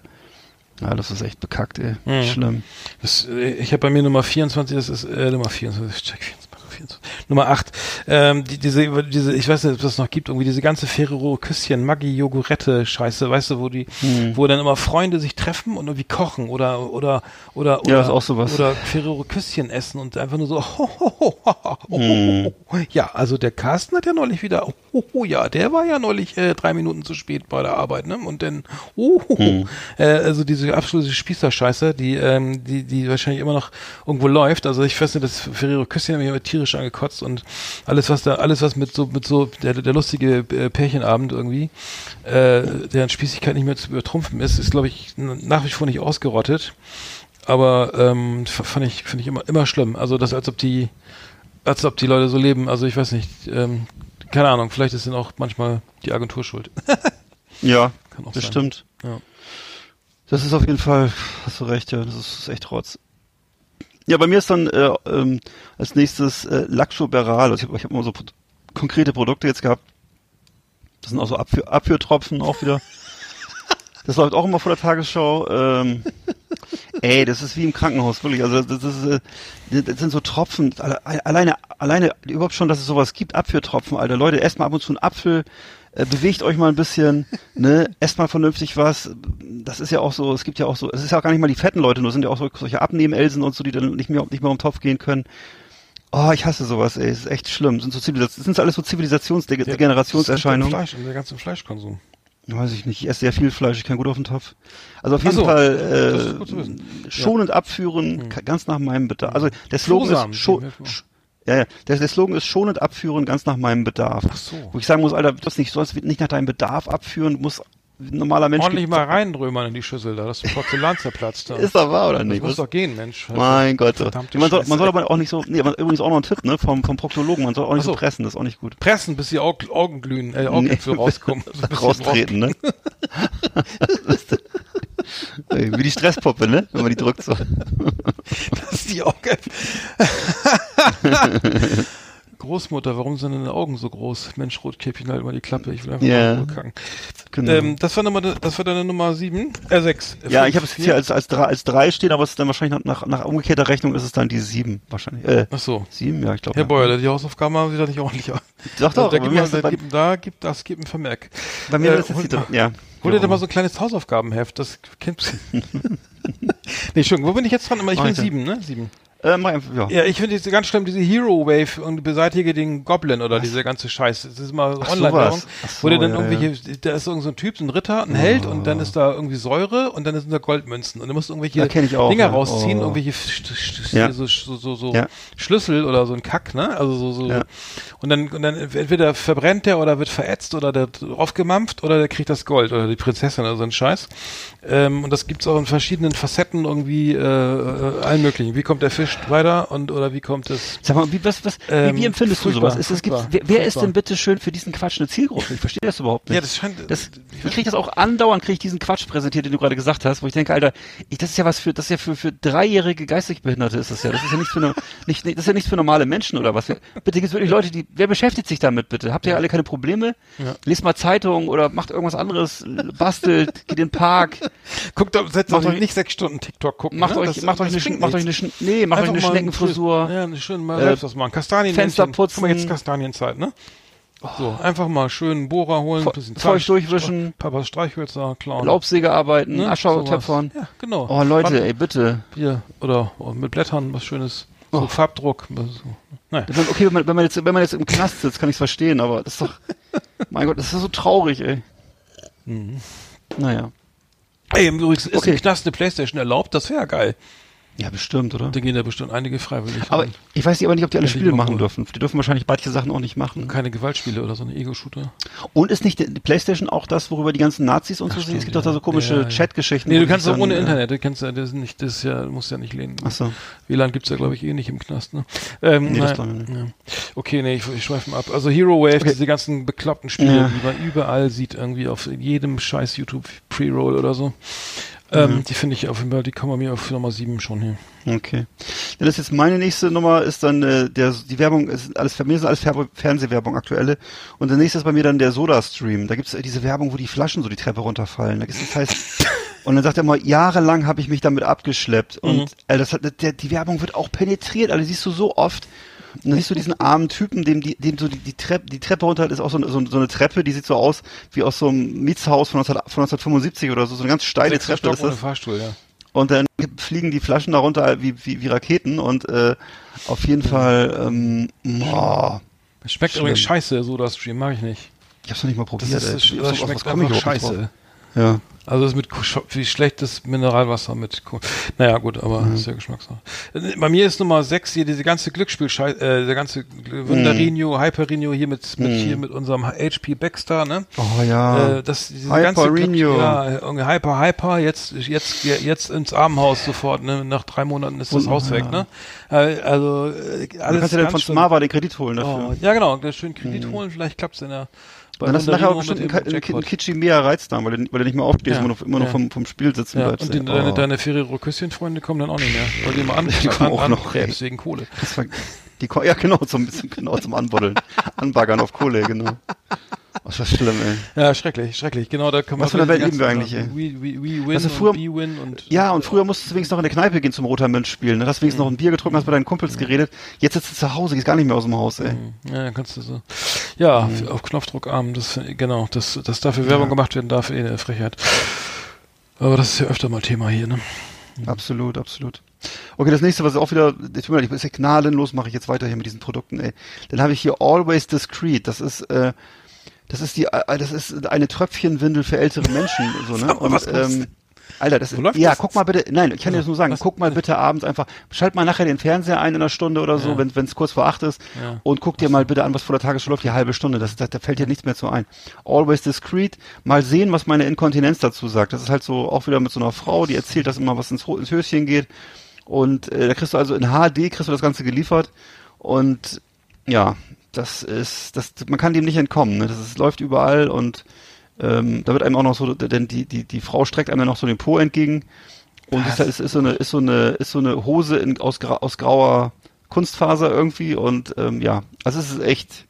ja, das ist echt bekackt, ey. Mhm. Schlimm. Das, äh, ich habe bei mir Nummer 24, das ist äh, Nummer 24, check 24. 24. Nummer 8. Ähm, die, diese, diese, ich weiß nicht, ob das noch gibt, irgendwie diese ganze Ferrero Küsschen, Maggi Jogurette Scheiße, weißt du, wo die, Hm. wo dann immer Freunde sich treffen und irgendwie kochen oder oder oder Ja, oder, ist auch sowas. oder Ferrero Küsschen essen und einfach nur so ho, ho, ho, ho, ho, Hm. ho, ja, also der Carsten hat ja neulich wieder ho, ho, ho, ja, der war ja neulich äh, drei Minuten zu spät bei der Arbeit, ne? Und dann oh, ho, ho. Hm. Äh, also diese absolute Spießerscheiße, die ähm, die die wahrscheinlich immer noch irgendwo läuft. Also ich weiß nicht, das Ferrero Küsschen hat mich immer tierisch angekotzt und alles was da alles was mit so mit so der, der lustige äh, Pärchenabend irgendwie, äh, deren Spießigkeit nicht mehr zu übertrumpfen ist, ist glaube ich nach wie vor nicht ausgerottet. Aber ähm, fand ich finde ich immer immer schlimm. Also das als ob die als ob die Leute so leben. Also ich weiß nicht. Ähm, keine Ahnung. Vielleicht ist dann auch manchmal die Agentur schuld. Ja, Kann auch das sein. stimmt. Ja. Das ist auf jeden Fall, hast du recht, ja, das ist echt Rotz. Ja, bei mir ist dann äh, ähm, als nächstes äh, Laxoberal. Also ich habe ich hab immer so pro konkrete Produkte jetzt gehabt. Das sind auch so Abführ Abführtropfen auch wieder. Das läuft auch immer vor der Tagesschau. Ähm, ey, das ist wie im Krankenhaus, wirklich. Also das, ist, äh, das sind so Tropfen. alle- Alleine, alleine überhaupt schon, dass es sowas gibt. Abführtropfen, Alter. Leute, esst mal ab und zu einen Apfel. Äh, bewegt euch mal ein bisschen, ne, esst mal vernünftig was. Das ist ja auch so, es gibt ja auch so, es ist ja auch gar nicht mal die fetten Leute, nur sind ja auch so, solche Abnehmen-Elsen und so, die dann nicht mehr, nicht mehr um den Topf gehen können. Oh, ich hasse sowas, ey, es ist echt schlimm. Sind so Zivilisation, das sind alles so Zivilisationsdegenerationserscheinungen. Fleisch, der ganze Fleischkonsum. Weiß ich nicht, ich esse sehr viel Fleisch, ich kann gut auf den Topf. Also auf jeden so, Fall äh, schonend abführen, ka- ganz nach meinem Bedarf. Also der Slogan Flohsamen, ist scho sch ja, ja, der, der Slogan ist schonend abführen, ganz nach meinem Bedarf. Ach so. Wo ich sagen muss, Alter, du sollst nicht, sollst nicht nach deinem Bedarf abführen, du ein normaler Mensch. Ordentlich mal reinrömern in die Schüssel da, das Porzellan zerplatzt da. Ist doch wahr, oder das nicht? muss Was- doch gehen, Mensch. Also, Mein Gott. Man soll, man soll aber auch nicht so, nee, übrigens auch noch ein Tipp, ne, vom, vom Proktologen, man soll auch nicht so. so pressen, das ist auch nicht gut. Pressen, bis die Aug Augen glühen, äh, Augäpfel Nee. rauskommen. So Raustreten, ne? Wie die Stresspuppe, ne? Wenn man die drückt so. dass die Augäpfel. Großmutter, warum sind deine Augen so groß? Mensch, Rotkäppchen, halt mal die Klappe, ich will einfach Ja. mal rückkacken. Genau. Ähm, das war Nummer, das war deine Nummer sieben, äh, sechs. Äh, ja, fünf, ich habe es vier. hier als, als, drei, als drei stehen, aber es ist dann wahrscheinlich nach, nach, umgekehrter Rechnung ist es dann die sieben wahrscheinlich. Äh, Ach so. sieben, ja, ich glaube. Herr ja. Beuer, die Hausaufgaben haben Sie da nicht ordentlich an. Doch, doch, da bei gibt mir, ist das, da gibt, da gibt, das gibt ein Vermerk. bei mir äh, ist das hol die, ja. Hol dir Ja. doch mal so ein kleines Hausaufgabenheft, das kennst du. nee, Entschuldigung, wo bin ich jetzt dran? Ich bin sieben, ne? Sieben. Äh, einfach, ja. Ja, ich finde es ganz schlimm, diese Hero Wave und beseitige den Goblin oder diese ganze Scheiß. Das ist mal. Ach so, wo der dann ja, irgendwelche, da ist irgend so ein Typ, so ein Ritter, ein Held und dann ist da irgendwie Säure und dann sind da Goldmünzen und du musst irgendwelche Ja, auch, Dinger ja. rausziehen, Oh. irgendwelche Ja. so, so, so, Ja. Schlüssel oder so ein Kack, ne? Also so, so. Ja. Und dann, und dann entweder verbrennt der oder wird verätzt oder der aufgemampft oder der kriegt das Gold oder die Prinzessin oder so ein Scheiß. Ähm, und das gibt's auch in verschiedenen Facetten irgendwie, äh, äh, allen möglichen. Wie kommt der Fisch weiter und oder wie kommt es? Sag mal, wie, was, was, Ähm, wie, wie empfindest furchtbar, du sowas? Ist, es gibt, wer, wer ist denn bitte schön für diesen Quatsch eine Zielgruppe? Ich verstehe das überhaupt nicht. Ja, das scheint. Das, ich kriege das auch andauernd, kriege ich diesen Quatsch präsentiert, den du gerade gesagt hast, wo ich denke, Alter, ich, das ist ja was für, das ist ja für, für dreijährige geistig Behinderte ist das ja. Das ist ja nichts für, no- nicht, nicht, das ist ja nichts für normale Menschen oder was. Bitte gibt's wirklich Leute, die, wer beschäftigt sich damit bitte? Habt ihr alle keine Probleme? Ja. Lest mal Zeitung oder macht irgendwas anderes, bastelt, geht in den Park, Guckt, setzt Macht euch nicht sechs Stunden TikTok gucken. macht ne? euch, Das- macht euch eine, macht euch eine, nee, macht Einfach eine mal Schneckenfrisur. Ja, eine schön mal Äh, selbst was machen. Kastanien. Fenster Guck mal, putzen. jetzt Kastanienzeit, ne? So, einfach mal schön Bohrer holen, Fe- bisschen feucht durchwischen. Papas Streichhölzer klauen. Laubsäge arbeiten, ne? Aschau Sowas. töpfern. Ja, genau. Oh Leute, Wand- ey, bitte. Bier oder, oder mit Blättern, was schönes. So Oh. Farbdruck. So. Naja. Okay, wenn man, wenn man jetzt, wenn man jetzt im Knast sitzt, kann ich es verstehen, aber das ist doch, mein Gott, das ist so traurig, ey. Mhm. Naja. Ey, übrigens, ist Okay. im Knast eine Playstation erlaubt? Das wäre ja geil. Ja, bestimmt, oder? Da gehen ja bestimmt einige freiwillig. Aber ich weiß aber nicht, ob die alle Spiele mal machen dürfen. Die dürfen wahrscheinlich manche Sachen auch nicht machen. keine Gewaltspiele oder so eine Ego-Shooter. Und ist nicht die die Playstation auch das, worüber die ganzen Nazis und so sind? Es gibt doch da so komische Ja, ja. Chat-Geschichten. Nee, du die kannst auch ohne äh, Internet, du kannst ja, das ist nicht, das ist ja, musst ja nicht lehnen. Ach so. WLAN gibt's ja, glaube ich, eh nicht im Knast, ne? Ähm, Nee, das glaube ich nicht. ja. Okay, nee, ich, ich schweife mal ab. Also Hero Wave, Okay. diese ganzen bekloppten Spiele, Ja. die man überall sieht, irgendwie auf jedem scheiß YouTube Pre-Roll oder so. Ähm, Mhm. Die finde ich auf jeden Fall, die kommen bei mir auf Nummer 7 schon hin. Okay. Dann ist jetzt meine nächste Nummer, ist dann äh, der die Werbung, ist alles bei mir ist alles Fer Fernsehwerbung aktuelle. Und der nächste ist bei mir dann der Soda-Stream. Da gibt's äh, diese Werbung, wo die Flaschen so die Treppe runterfallen. Da gibt's das heißt, und dann sagt er mal, jahrelang habe ich mich damit abgeschleppt. Und Mhm. äh, das hat, der, die Werbung wird auch penetriert, also siehst du so oft. Und dann siehst du diesen armen Typen, dem die, dem so die, die Treppe, die Treppe runter ist auch so, eine- so, so eine Treppe, die sieht so aus wie aus so einem Mietshaus von, 19, von 1975 oder so, so eine ganz steile Treppe Stock ist das. Fahrstuhl, ja. Und dann fliegen die Flaschen darunter wie, wie, wie Raketen und äh, auf jeden Fall, ähm, boah, Das schmeckt Schlimm. übrigens scheiße, so das Stream, mag ich nicht. ich hab's noch nicht mal Das, probiert. ist, ey. das, das schmeckt einfach scheiße. Ja. Also das ist mit wie schlechtes Mineralwasser mit Kuh. Naja, gut, aber Mhm. ist ja Geschmackssache. Bei mir ist Nummer 6 hier diese ganze Glücksspiel äh, der ganze Wunderino, Hyperino hier mit mit Mhm. hier mit unserem HP Baxter, ne? Oh ja. Äh, das diese Hyper ganze ja, irgendwie Hyper Hyper jetzt jetzt jetzt ins Armenhaus sofort, ne? Nach drei Monaten ist das Und- Haus weg, ne? Äh, Also äh, du alles kannst ja dann von schlimm. Smava den Kredit holen dafür. Oh, ja genau, schön Kredit holen, vielleicht klappt's in der dann hast du nachher auch bestimmt einen, einen. Kitschi mehr Reiz da, weil weil du nicht mehr aufstehst, Ja, immer, noch, immer noch ja. vom, vom Spiel sitzen Ja, bleibst. und deine, Oh. deine Ferrero Küsschen-Freunde kommen dann auch nicht mehr, weil die mal an, Die kommen an, auch an, noch, ey. wegen Kohle. War, die, ja, genau, zum, zum, genau, zum Anbuddeln. Anbaggern auf Kohle, genau. Was war schlimm, ey. Ja, schrecklich, schrecklich. Genau, da kann man Was für eine Welt leben wir eigentlich, ey? We, we, we win du, früher- und B-Win und Ja, und früher musstest du wenigstens noch in der Kneipe gehen zum Roter Mensch spielen. Ne? Hast wenigstens noch ein Bier getrunken, hast mit deinen Kumpels geredet. Jetzt sitzt du zu Hause, gehst gar nicht mehr aus dem Haus, ey. ja, dann kannst du so. Ja, Mhm. auf Knopfdruck arm, das genau, dass dass dafür Werbung gemacht werden darf, eh eine Frechheit. Aber das ist ja öfter mal Thema hier, ne? Absolut, absolut. Okay, das nächste, was auch wieder, tut mir leid, ich bin ja gnadenlos, mache ich jetzt weiter hier mit diesen Produkten, ey. Dann habe ich hier Always Discreet. Das ist, äh, das ist die, äh, das ist eine Tröpfchenwindel für ältere Menschen, so, ne? Und, ähm, Alter, das ist, ja, das? guck mal bitte, nein, ich kann dir das nur sagen, Was? guck mal bitte abends einfach, schalt mal nachher den Fernseher ein in einer Stunde oder so, Ja. wenn es kurz vor acht ist Ja. und guck dir mal bitte an, was vor der Tagesschau läuft, die halbe Stunde, das, das, da fällt dir nichts mehr zu ein. Always discreet, mal sehen, was meine Inkontinenz dazu sagt. Das ist halt so, auch wieder mit so einer Frau, die erzählt, dass immer was ins, ins Höschen geht und äh, da kriegst du also in HD, kriegst du das Ganze geliefert und ja, das ist, das, man kann dem nicht entkommen, ne? das ist, läuft überall und ähm, da wird einem auch noch so, denn die, die, die Frau streckt einem noch so den Po entgegen und ist, ist, ist so eine, ist so eine, ist so eine Hose in, aus, gra, aus grauer Kunstfaser irgendwie und ähm, ja, also es ist echt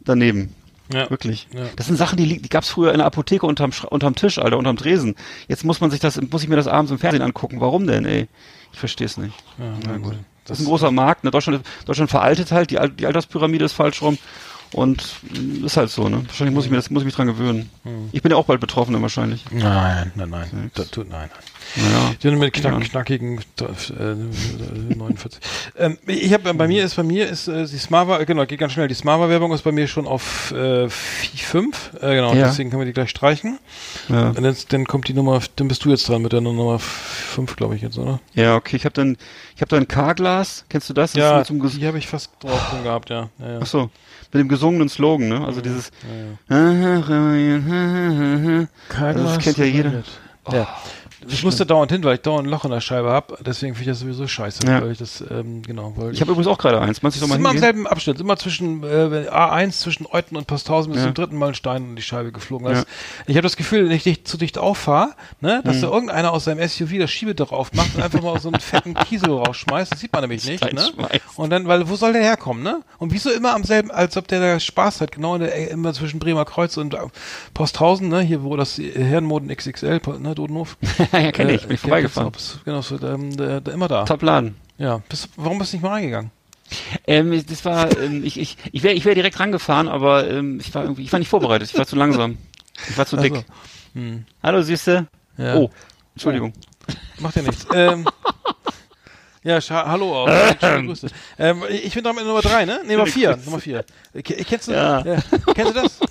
daneben. Ja. Wirklich. Ja. Das sind Sachen, die, die gab's früher in der Apotheke unterm, unterm Tisch, Alter, unterm Tresen. Jetzt muss man sich das, muss ich mir das abends im Fernsehen angucken. Warum denn, ey? Ich verstehe es nicht. Ja, Na gut. Das ist ein großer Markt. Ne? Deutschland, Deutschland veraltet halt, die, Al die Alterspyramide ist falsch rum. Und mh, ist halt so, ne? Wahrscheinlich muss ich mir das, muss ich mich dran gewöhnen. Hm. Ich bin ja auch bald Betroffener wahrscheinlich. Nein, nein, nein. Tut, nein, nein. Naja. Die sind mit knack, Ja. knackigen äh, 49. ähm, ich habe bei mir ist bei mir ist äh, die Smava genau geht ganz schnell die Smava Werbung ist bei mir schon auf äh, 5 äh, genau Ja. deswegen können wir die gleich streichen Ja. und dann, dann kommt die Nummer dann bist du jetzt dran mit der Nummer 5 glaube ich jetzt oder Ja, okay. Ich habe dann, ich habe da ein K-Glas. Kennst du das? das ja die habe ich fast drauf drin gehabt ja ja, ja. Ach so, mit dem gesungenen Slogan, ne? Also dieses. Also das kennt ja jeder. ja. Ich musste dauernd hin, weil ich dauernd ein Loch in der Scheibe habe. Deswegen finde ich das sowieso scheiße. Ja. Weil ich das, ähm, genau, weil Ich habe übrigens auch gerade eins. Meinst du immer am hingehen? selben Abschnitt, immer zwischen äh, A1 zwischen Euten und Posthausen bis Ja. zum dritten Mal ein Stein in die Scheibe geflogen. Ja. Das, Ich habe das Gefühl, wenn ich dicht, zu dicht auffahre, ne, dass Mhm. da irgendeiner aus seinem SUV das Schiebedach aufmacht und einfach mal so einen fetten Kiesel rausschmeißt. Das sieht man nämlich nicht. Ne? Und dann, weil wo soll der herkommen? Ne? Und wieso immer am selben, als ob der da Spaß hat, genau in der, immer zwischen Bremer Kreuz und äh, Posthausen, ne, hier wo das Herrenmoden XXL, ne, Dodenhof. ja, kenne ich. Bin ich vorbeigefahren. Gibt's auch, Genau, so, ähm, der, der, immer da. Top Laden. Ja. Bist, warum bist du nicht mal reingegangen? Ähm, das war, ähm, ich, ich, ich wäre ich wär direkt rangefahren, aber ähm, ich war irgendwie, ich war nicht vorbereitet. Ich war zu langsam. Ich war zu dick. so. Hm. Hallo, Süße. Ja. Oh, Entschuldigung. Macht ja nichts. ähm, ja, scha- hallo auch. Schöne Grüße. Ähm, ich bin dran mit Nummer drei, ne? Nee, Nummer vier. Nummer vier. Ke- Kennst du, Ja. kennst du das?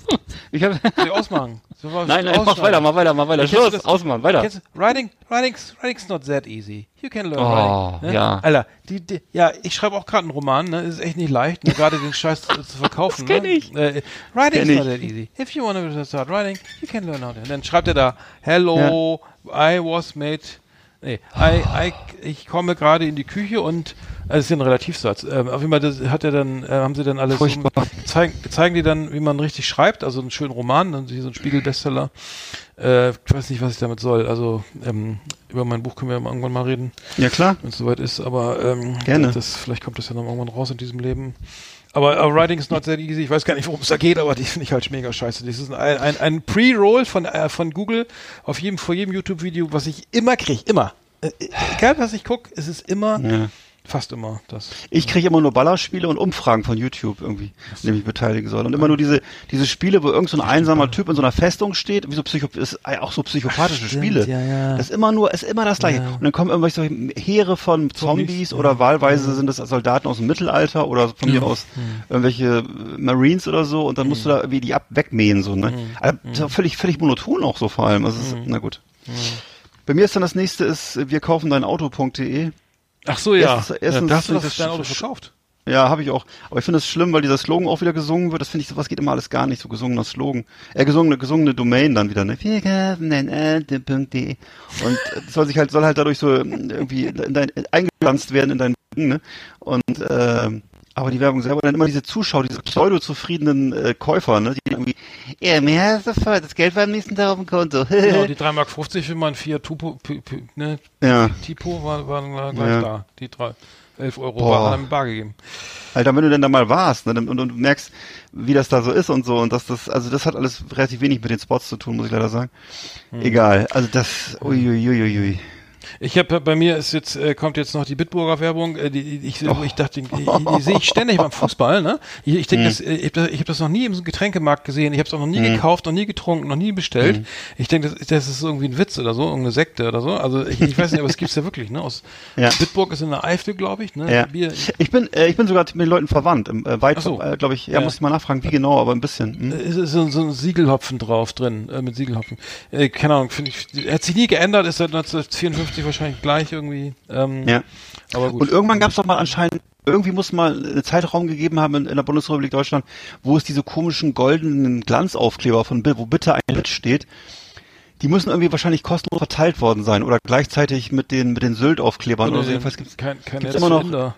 Ich hab, ich ausmachen? So nein, nein, mach weiter, mach weiter, mach weiter. Schluss, ausmachen, weiter. Kennst du, writing, writing's, writing's not that easy. You can learn Oh, writing. Ne? ja. Alter, die, die, ja, ich schreibe auch gerade einen Roman, ne? Ist echt nicht leicht, ne? gerade den Scheiß zu, zu verkaufen. Das kenn ne? ich. Äh, writing's Kenn not that easy. If you want to start writing, you can learn how to. Und dann schreibt er da, hello, I was made, nee, I, I, ich komme gerade in die Küche und, äh, das ist ja ein Relativsatz, ähm, auf jeden Fall das hat er dann, äh, haben sie dann alles, Furchtbar. zeigen, zeigen die dann, wie man richtig schreibt, also einen schönen Roman, dann so ein Spiegel-Bestseller. Äh, ich weiß nicht, was ich damit soll. Also ähm, über mein Buch können wir irgendwann mal reden, Ja, klar. wenn es soweit ist. Aber ähm, Gerne. Das, vielleicht kommt das ja noch irgendwann raus in diesem Leben. Aber, aber Writing is not that easy. Ich weiß gar nicht, worum es da geht, aber die finde ich halt mega scheiße. Das ist ein, ein, ein Pre-Roll von, äh, von Google auf jedem, vor jedem YouTube-Video, was ich immer kriege. Immer. Äh, egal, was ich gucke, es ist immer, Ja. Fast immer das. Ich kriege immer nur Ballerspiele und Umfragen von YouTube irgendwie, in dem ich beteiligen soll. Und immer nur diese, diese Spiele, wo irgend so ein einsamer Typ in so einer Festung steht, wie so Psycho ist auch so psychopathische Stimmt, Spiele. ja, ja. Das ist immer nur, ist immer das gleiche. Ja. Und dann kommen irgendwelche Heere von Zombies, Zombies, oder wahlweise sind das Soldaten aus dem Mittelalter oder von mir Ja. aus irgendwelche Marines oder so und dann musst du da irgendwie die ab wegmähen so, ne? Also, völlig, völlig monoton auch so vor allem. Also, ist, na gut. Bei mir ist dann das nächste ist, wir kaufen dein Auto.de. Ach so, ja. Erstens- erstens ja hast du das dein das Auto verkauft. Ja, habe ich auch. Aber ich finde es schlimm, weil dieser Slogan auch wieder gesungen wird. Das finde ich, sowas geht immer alles gar nicht, so gesungener Slogan. Äh, gesungene, gesungene Domain dann wieder, ne? Auto.de. Und es soll sich halt, soll halt dadurch so ähm, irgendwie in dein, eingepflanzt werden in dein Ding, ne? Und, ähm, aber die Werbung selber, dann immer diese Zuschauer, diese pseudo-zufriedenen äh, Käufer, ne? Die irgendwie, ja, mehr sofort, das Geld war am nächsten Tag auf dem Konto. Genau, die 3,50 Mark für mein Fiat Tupo, P, P, ne, ja. Tipo war, waren gleich Ja. da. Die drei, 11 Euro Boah. waren einem bar gegeben. Alter, wenn du denn da mal warst, ne, und, und, merkst, wie das da so ist und so, und dass das, also das hat alles relativ wenig mit den Spots zu tun, muss ich leider sagen. Hm. Egal, also das, uiuiuiui. Ich habe bei mir ist jetzt äh, kommt jetzt noch die Bitburger Werbung. Äh, die, die, ich, ich dachte, die, die, sehe ich ständig beim Fußball. Ne? Ich, ich denke, das, äh, ich habe das, hab das noch nie im Getränkemarkt gesehen. Ich habe es auch noch nie gekauft, noch nie getrunken, noch nie bestellt. Ich denke, das, das ist irgendwie ein Witz oder so, irgendeine Sekte oder so. Also ich, ich weiß nicht, aber es gibt's ja wirklich. Ne? Aus Ja. Bitburg ist in der Eifel, glaube ich. Ne? Ja. Bier, Ich bin, äh, ich bin sogar mit den Leuten verwandt, im, äh, weit, so. äh, glaube ich, ja, Ja. muss ich mal nachfragen, wie genau, aber ein bisschen. Hm? Es ist so, so ein Siegelhopfen drauf drin, äh, mit Siegelhopfen. Äh, keine Ahnung, finde ich, hat sich nie geändert, ist seit 1954 wahrscheinlich gleich irgendwie. Ähm, Ja. Aber gut. Und irgendwann gab es doch mal anscheinend, irgendwie muss mal einen Zeitraum gegeben haben in, in der Bundesrepublik Deutschland, wo es diese komischen goldenen Glanzaufkleber von Bill, wo bitte ein Bild steht. Die müssen irgendwie wahrscheinlich kostenlos verteilt worden sein oder gleichzeitig mit den mit den Sylt-Aufklebern oder so. Jedenfalls gibt's kein, kein gibt's immer noch- Inder.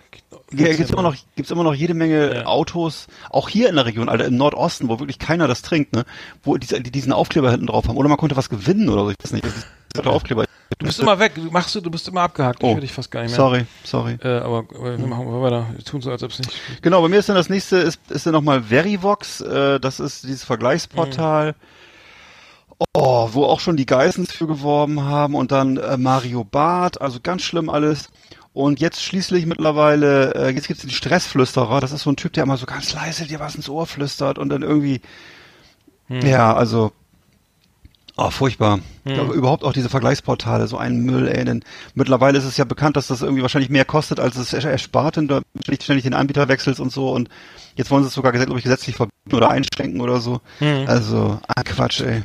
Ja, gibt's immer noch, gibt's immer noch jede Menge Ja. Autos, auch hier in der Region, Alter, im Nordosten, wo wirklich keiner das trinkt, ne, wo diese, die diesen Aufkleber hinten drauf haben. Oder man konnte was gewinnen oder so, ich weiß nicht. Diese Aufkleber. Du bist immer weg, du machst du, du bist immer abgehakt. Ich Oh. höre dich fast gar nicht mehr. Sorry, sorry. Äh, aber, aber wir machen mal weiter. Wir tun so, als ob es nicht. Genau, bei mir ist dann das nächste, ist, ist dann nochmal Verivox, äh, das ist dieses Vergleichsportal, oh, wo auch schon die Geissens für geworben haben und dann äh, Mario Barth, also ganz schlimm alles. Und jetzt schließlich mittlerweile, äh, jetzt gibt's den Stressflüsterer, das ist so ein Typ, der immer so ganz leise dir was ins Ohr flüstert und dann irgendwie, ja, also, oh, furchtbar. Aber überhaupt auch diese Vergleichsportale, so ein Müll, ey, denn mittlerweile ist es ja bekannt, dass das irgendwie wahrscheinlich mehr kostet, als es erspart, wenn du ständig ständig den Anbieter wechselst und so und jetzt wollen sie es sogar gesetz- glaub ich, gesetzlich verbieten oder einschränken oder so. Also, ah, Quatsch, ey.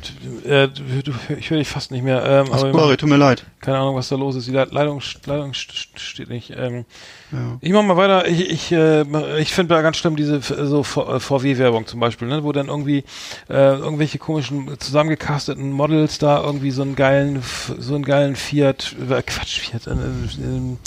Äh, du, ich höre dich fast nicht mehr. Ähm, Ach, sorry, tut mir leid. keine Ahnung, was da los ist. Die Leit- Leitung, Leitung st- st- steht nicht. Ähm, Ja. Ich mach mal weiter. Ich, ich, äh, ich finde ganz schlimm diese so V- äh, VW-Werbung zum Beispiel, ne? wo dann irgendwie äh, irgendwelche komischen zusammengecasteten Models da irgendwie so einen geilen, so einen geilen Fiat, äh, Quatsch, Fiat, äh, äh,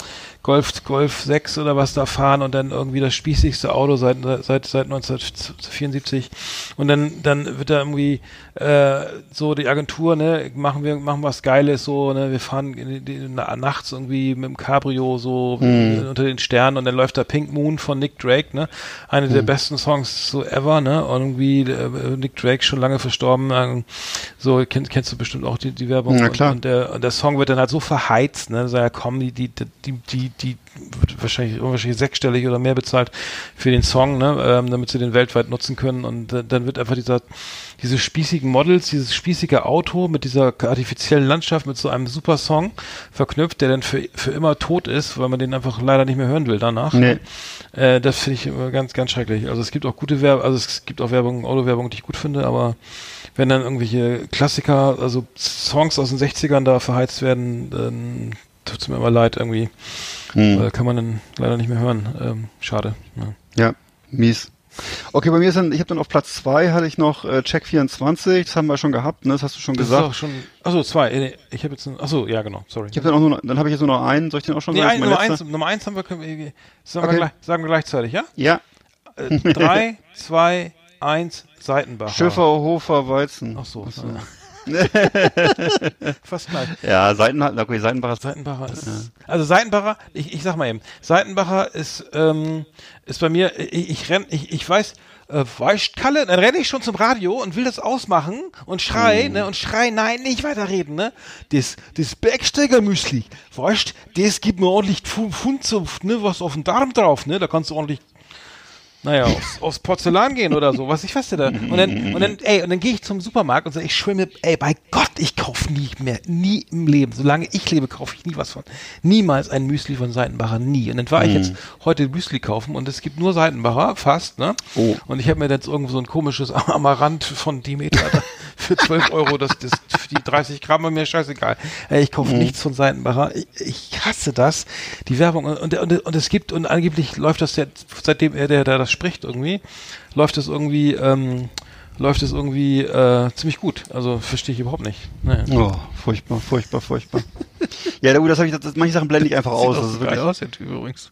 Golf, Golf 6 oder was da fahren und dann irgendwie das spießigste Auto seit seit seit 1974 und dann dann wird da irgendwie äh, so die Agentur ne machen wir machen was Geiles so ne wir fahren in na, nachts irgendwie mit dem Cabrio so äh, unter den Sternen und dann läuft da Pink Moon von Nick Drake ne eine der besten Songs so ever ne und irgendwie äh, Nick Drake schon lange verstorben ähm, so kennst kennst du bestimmt auch die, die Werbung Na klar. Und, und der und der Song wird dann halt so verheizt ne so ja komm die die die die die wird wahrscheinlich wahrscheinlich sechsstellig oder mehr bezahlt für den Song ne ähm, damit sie den weltweit nutzen können und äh, dann wird einfach dieser diese spießigen Models, dieses spießige Auto mit dieser artifiziellen Landschaft, mit so einem super Song verknüpft, der dann für, für immer tot ist, weil man den einfach leider nicht mehr hören will danach. Nee. Äh, das finde ich ganz, ganz schrecklich. Also es gibt auch gute Werbung, also es gibt auch Werbung, Autowerbung, die ich gut finde, aber wenn dann irgendwelche Klassiker, also Songs aus den 60ern da verheizt werden, dann tut's mir immer leid irgendwie. Hm. Äh, kann man dann leider nicht mehr hören. Ähm, schade. Ja. Ja, mies. Okay, bei mir ist dann, ich habe dann auf Platz zwei hatte ich noch äh, Check 24, das haben wir schon gehabt, ne? Das hast du schon Das ist gesagt. auch schon. Achso, zwei. nee, Ich habe jetzt. ein- Achso, ja genau. Sorry. Ich habe dann auch nur dann habe ich jetzt nur noch einen, soll ich den auch schon Nee, sagen? ein, ist Nummer, eins. Nummer eins haben wir, können wir sagen, Okay. wir gleich, sagen wir gleichzeitig, ja? Ja, Äh, drei, zwei, eins, Seitenbacher. Schiffer, Hofer, Weizen. Ach so. Ach so. Ja. Fast gleich. Ja, Seiten, okay, Seitenbacher ist Seitenbacher ist. Also Seitenbacher, ich, ich sag mal eben, Seitenbacher ist, ähm, ist bei mir, ich, ich renn, ich, ich weiß, äh, weißt Kalle, dann renne ich schon zum Radio und will das ausmachen und schrei, ne, und schrei, nein, nicht weiterreden, ne? Das, das Bergsteiger Müsli, weißt, das gibt mir ordentlich Pfund, Pfund so, ne, was auf den Darm drauf, ne? Da kannst du ordentlich naja, aufs, aufs Porzellan gehen oder so, was ich weiß da. Und dann, und dann, ey, und dann gehe ich zum Supermarkt und sage, ich schwimme, ey, bei Gott, ich kaufe nie mehr, nie im Leben. Solange ich lebe, kaufe ich nie was von. Niemals ein Müsli von Seitenbacher, nie. Und dann war ich jetzt heute Müsli kaufen und es gibt nur Seitenbacher, fast, ne? Oh. Und ich habe mir jetzt irgendwo so ein komisches Amaranth von Demeter für 12 Euro, das, das, die 30 Gramm, war mir scheißegal. Ich kaufe nichts von Seitenbacher. Ich, ich hasse das. Die Werbung und, und, und, und es gibt, und angeblich läuft das jetzt, seitdem er, der, der das spricht irgendwie, läuft es irgendwie, ähm, läuft es irgendwie äh, ziemlich gut. Also verstehe ich überhaupt nicht. Naja. Oh, furchtbar, furchtbar, furchtbar. ja, gut, das habe ich, das, manche Sachen blende ich einfach aus. Sieht Das ist wirklich, aus, der Typ übrigens.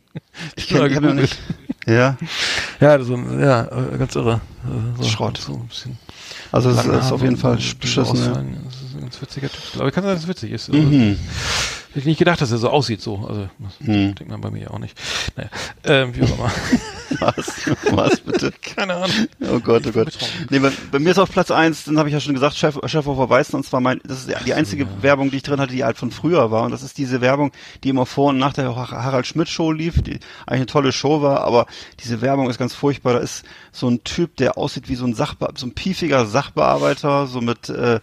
ich kenn, ich hab noch nicht. Ja, Ja, so, ja, äh, ganz irre. Äh, So, Schrott. So ein bisschen also es ist, auf jeden Fall beschissen. Ja. Das ist ein ganz witziger Typ. Aber ich kann sagen, dass es witzig ist. Also, Mhm. Hätte ich nicht gedacht, dass er so aussieht, so. Also, das Hm. denkt man bei mir auch nicht. Naja, ähm, wie auch immer. Was? Was bitte? Keine Ahnung. Oh Gott, oh Gott. Nee, bei, bei mir ist auf Platz eins, dann habe ich ja schon gesagt, Chef, Chefhofer Weißen, und zwar mein, das ist die einzige Werbung, die ich drin hatte, die halt von früher war. Und das ist diese Werbung, die immer vor und nach der Harald Schmidt Show lief, die eigentlich eine tolle Show war, aber diese Werbung ist ganz furchtbar. Da ist so ein Typ, der aussieht wie so ein Sachbe so ein piefiger Sachbearbeiter, so mit äh,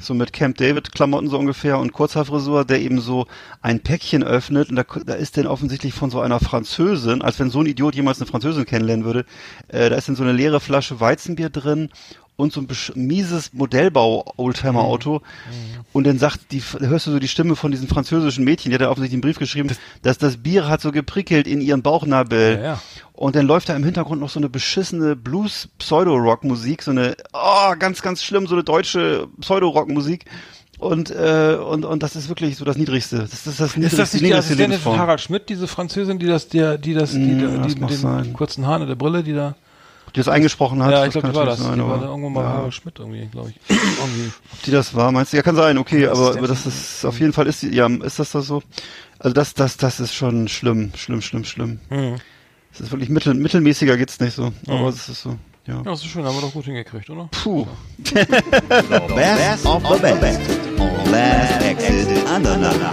so mit Camp David Klamotten so ungefähr und Kurzhaarfrisur, der eben so ein Päckchen öffnet und da, da ist denn offensichtlich von so einer Französin, als wenn so ein Idiot jemals eine Französin kennenlernen würde, äh, da ist dann so eine leere Flasche Weizenbier drin und so ein mieses Modellbau-Oldtimer-Auto. Und dann sagt die, hörst du so die Stimme von diesem französischen Mädchen, die hat da offensichtlich einen Brief geschrieben, dass das Bier hat so geprickelt in ihren Bauchnabel. Ja, ja. Und dann läuft da im Hintergrund noch so eine beschissene Blues-Pseudo-Rock-Musik, so eine, oh, ganz, ganz schlimm, so eine deutsche Pseudo-Rock-Musik. Und, äh, und, und das ist wirklich so das Niedrigste. Das ist das niedrigste, Ist das nicht die Assistentin von. Harald Schmidt, diese Französin, die das, die, die das, die, Mm, die, das die mit den sein. kurzen Haaren der Brille, die da. Die das eingesprochen hat. ja, ich glaube, die war das. natürlich Die sein, war da irgendwann mal ja. Harald Schmidt irgendwie, glaube ich. irgendwie. Ob die das war, meinst du? Ja, kann sein, okay, aber, aber das ist, auf jeden Fall ist die, ja, ist das da so? Also das, das, das ist schon schlimm, schlimm, schlimm, schlimm. Hm. Es ist wirklich mittel, mittelmäßiger geht's nicht so, aber es ist so, ja. Ja, das ist schön, haben wir doch gut hingekriegt, oder? Puh. The best of the best on Last Exit Andernach.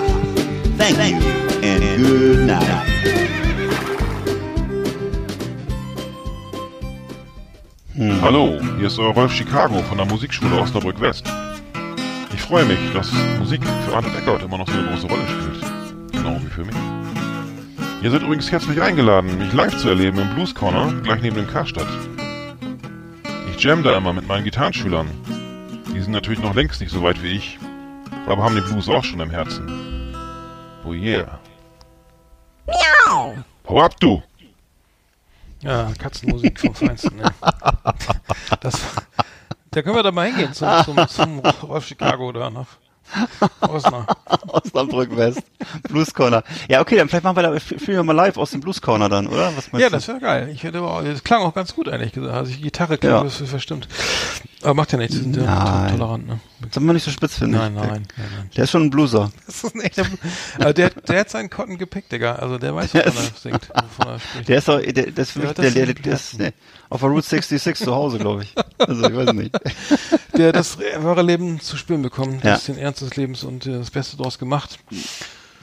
Thank you and good night. Hallo, hier ist euer Rolf Chicago von der Musikschule Osnabrück West. Ich freue mich, dass Musik für Arndt Eckert immer noch so eine große Rolle spielt. Genau wie für mich. Ihr seid übrigens herzlich eingeladen, mich live zu erleben im Blues Corner, gleich neben dem Karstadt. Ich jam da immer mit meinen Gitarrenschülern. Die sind natürlich noch längst nicht so weit wie ich, aber haben den Blues auch schon im Herzen. Oh yeah. Miau! Hau ab, du! Ja, Katzenmusik vom Feinsten, ne? Das, da können wir da mal hingehen zum, zum, zum Rolf Chicago da nach Osnabrück. Osnabrück West. Blues Corner. Ja, okay, dann vielleicht machen wir da, spielen wir mal live aus dem Blues Corner dann, oder? Was meinst Ja, du? das wäre geil. Ich hätte das klang auch ganz gut, ehrlich gesagt. Also die Gitarre klang Ja. das verstimmt. Aber macht ja nichts, die sind ja Nein. to- tolerant, ne? Soll man nicht so spitz finden. Nein, nein, nein, nein. Der ist schon ein Blueser. Das ist ein echter Blu- also der, der hat seinen Cotton gepickt, Digga. Also der weiß, wovon er singt, wovon er spricht. Der ist doch, der, der ist für Der der, der, der, ist ne, auf der Route 66 zu Hause, glaube ich. Also, ich weiß nicht. der hat das wahre Leben zu spüren bekommen, Ja. das den Ernst des Lebens und äh, das Beste daraus gemacht.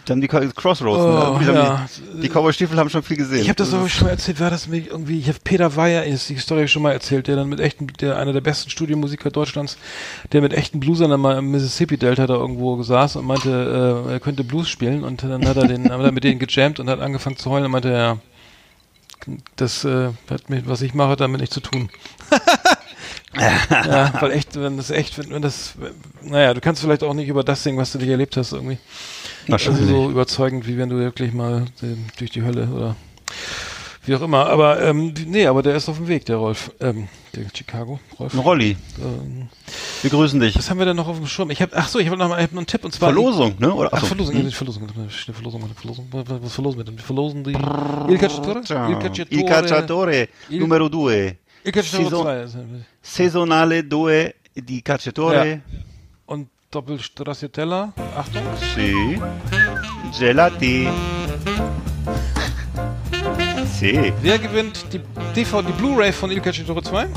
Die haben die Crossroads, Oh, ne? Die, ja. haben die, die Cowboy-Stiefel haben schon viel gesehen. Ich habe das aber schon mal erzählt, war das mir irgendwie, ich habe Peter Weyer, ist die Story schon mal erzählt, der dann mit echten, der einer der besten Studiomusiker Deutschlands, der mit echten Bluesern dann mal im Mississippi Delta da irgendwo saß und meinte, äh, er könnte Blues spielen und dann hat er den, hat er mit denen gejammt und hat angefangen zu heulen und meinte, ja, das äh, hat mit, was ich mache, damit nichts zu tun. ja, weil echt, wenn das echt, wenn, wenn das, naja, du kannst vielleicht auch nicht über das singen, was du nicht erlebt hast irgendwie. Wahrscheinlich. Also so überzeugend, wie wenn du wirklich mal durch die Hölle oder wie auch immer. Aber ähm, nee, aber der ist auf dem Weg, der Rolf, ähm, der Chicago, Rolf. Ein Rolli. Ähm, Wir grüßen dich. was haben wir denn noch auf dem Schirm? Ich habe, ach so, ich habe noch, mal- ich hab noch einen Tipp und zwar Verlosung, ne? Oder, Ach, achso. Verlosung, ja, die Verlosung, die Verlosung, die Verlosung, was verlosen wir denn? Wir verlosen die Il Cacciatore, Il Il Cacciatore, Cacciatore, Il- numero due. Il Cacciatore Saison- 2 ist- Saisonale due di Cacciatore. und Doppelstracciatella, Achtung, Sì. Gelati. Sì. Wer gewinnt die DVD, die Blu-ray von Il Cacciatore 2?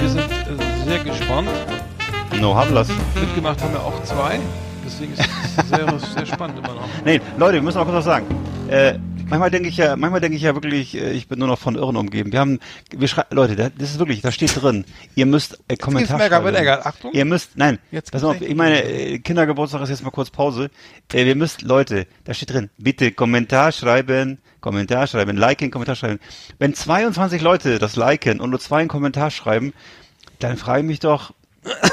Wir sind äh, sehr gespannt. No hablas. Mitgemacht haben wir auch zwei. Deswegen ist es sehr, sehr spannend immer noch. Nee, Leute, wir müssen auch kurz was sagen. Äh, manchmal denke ich ja, manchmal denke ich ja wirklich, äh, ich bin nur noch von Irren umgeben. Wir haben, wir schreiben, Leute, da- das ist wirklich, da steht drin, ihr müsst äh, Kommentar geht's mega, schreiben. wird egal. Achtung. Ihr müsst, nein, Jetzt pass geht's auf, ich meine, äh, Kindergeburtstag ist jetzt mal kurz Pause. Äh, wir müsst, Leute, da steht drin, bitte Kommentar schreiben, Kommentar schreiben, liken, Kommentar schreiben. Wenn 22 Leute das liken und nur zwei einen Kommentar schreiben, dann frage ich mich doch,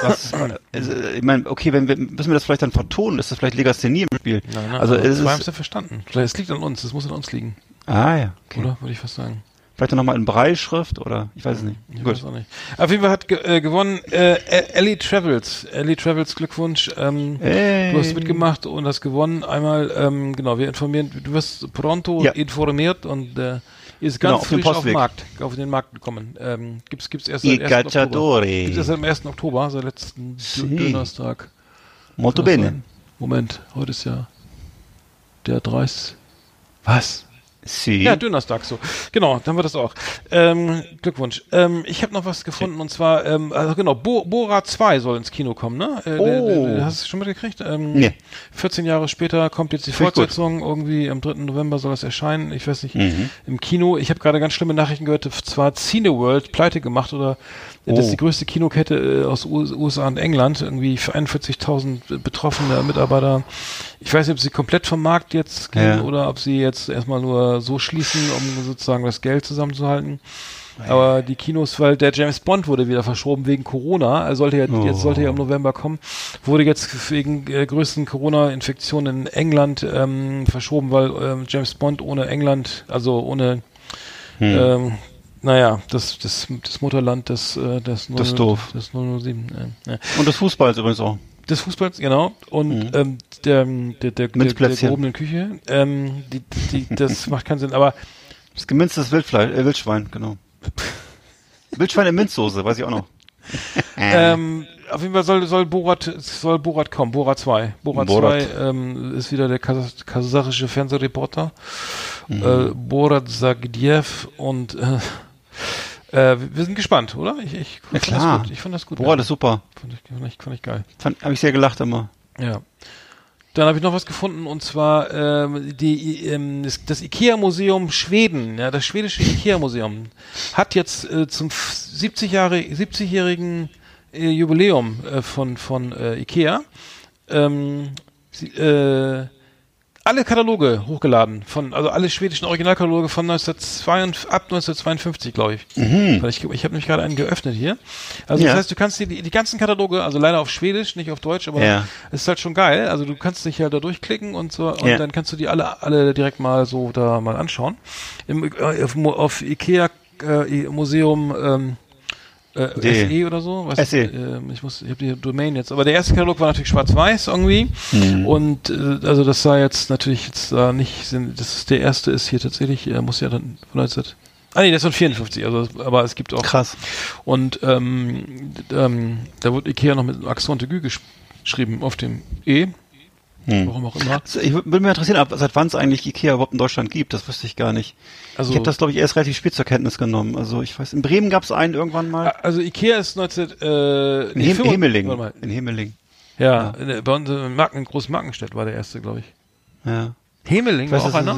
was, also, ich meine, okay, wenn wir, müssen wir das vielleicht dann vertonen, ist das vielleicht Legasthenie im Spiel? Nein, nein, also, es zwei haben es ja verstanden. Es liegt an uns, es muss an uns liegen. ah, ja, okay. Oder? Würde ich fast sagen. Vielleicht dann nochmal in Breilschrift oder, ich weiß es nicht. Ich Gut. weiß auch nicht. Auf jeden Fall hat ge äh, gewonnen äh, Ellie Travels. Ellie Travels, Glückwunsch. Ähm, Hey. Du hast mitgemacht und hast gewonnen. Einmal, ähm, genau, wir informieren, du wirst pronto Ja. informiert und äh, ist Genau, ganz auf dem frisch auf den Postweg. Markt, auf den Markt gekommen. Ähm, gibt's, gibt's erst seit 1. Oktober. Gibt's erst am 1. Oktober, seit letzten Sì. Donnerstag. Molto bene. Moment, heute ist ja der 30. Was? Sie? Ja, Dönerstag so. Genau, dann wird das auch. Ähm, Glückwunsch. Ähm, ich habe noch was gefunden und zwar, ähm, also genau, Bo Bora 2 soll ins Kino kommen, ne? Äh, Oh. der- Hast du es schon mitgekriegt? Ähm, Nee. 14 Jahre später kommt jetzt die gut. Fortsetzung. Irgendwie am 3. November soll das erscheinen. Ich weiß nicht, Mhm. im Kino. Ich habe gerade ganz schlimme Nachrichten gehört. Zwar Cineworld pleite gemacht oder äh, das ist Oh. die größte Kinokette äh, aus USA und England. Irgendwie für 41.000 betroffene Mitarbeiter. Ich weiß nicht, ob sie komplett vom Markt jetzt gehen Ja. oder ob sie jetzt erstmal nur so schließen, um sozusagen das Geld zusammenzuhalten. Aber die Kinos, weil der James Bond wurde wieder verschoben wegen Corona, er sollte ja, Oh. jetzt sollte ja im November kommen, wurde jetzt wegen äh, größten Corona-Infektionen in England ähm, verschoben, weil ähm, James Bond ohne England, also ohne, Hm. ähm, naja, das, das, das Mutterland des, äh, des, Das ist doof. des 007, äh, Und des Fußballs übrigens auch. des Fußballs, genau. Und Mhm. ähm, der, der, der, der, gehobenen Küche, ähm, die, die, das macht keinen Sinn, aber Das gemünztes Wildfleisch, äh, Wildschwein, genau. Wildschwein in Minzsoße, weiß ich auch noch. Ähm, auf jeden Fall soll, soll Borat, soll Borat kommen, Borat 2. Borat, Borat. 2 ähm, ist wieder der kasach kasachische Fernsehreporter. Mhm. Äh, Borat Sagdiev und äh, äh, wir sind gespannt, oder? Ich, ich, Ja, fand klar. Das gut. Ich fand das gut. Boah, das ist super. fand ich, fand ich, fand ich geil. Fand, hab ich sehr gelacht immer. Ja. Dann habe ich noch was gefunden und zwar ähm, die, ähm, das, das IKEA-Museum Schweden, ja, das schwedische IKEA-Museum hat jetzt äh, zum 70 Jahre 70-jährigen äh, Jubiläum äh, von von äh, IKEA ähm, sie, äh, alle Kataloge hochgeladen von also alle schwedischen Originalkataloge von 1952, ab 1952 glaube ich. Weil ich ich habe nämlich gerade einen geöffnet hier. Also Ja. das heißt, du kannst dir die, die ganzen Kataloge, also leider auf Schwedisch, nicht auf Deutsch, aber Ja. es ist halt schon geil. Also du kannst dich halt da durchklicken und so und Ja. dann kannst du die alle alle direkt mal so da mal anschauen. Im, äh, auf, auf Ikea äh, Museum ähm, äh. SE oder so. Was, SE. ähm, ich muss, ich habe die Domain jetzt. Aber der erste Katalog war natürlich schwarz-weiß irgendwie. Und äh, also das sah jetzt natürlich jetzt da nicht, sind, das ist der erste ist hier tatsächlich, äh, muss ja dann von 19. Ah nee, der ist von 54, also aber es gibt auch Krass. und ähm, ähm, da wurde Ikea noch mit Accent aigu gesch geschrieben auf dem E. Warum auch immer. Also ich würde mich interessieren, ab, seit wann es eigentlich Ikea überhaupt in Deutschland gibt. Das wusste ich gar nicht. Also, ich habe das, glaube ich, erst relativ spät zur Kenntnis genommen. Also ich weiß, in Bremen gab es einen irgendwann mal. also Ikea ist 19, äh, In nee, Hem 55 Hemeling. In Hemeling. Ja, in der- bei uns in Marken, in Großmarkenstedt war der erste, glaube ich. Ja. Hemeling Ich war weiß, auch einer?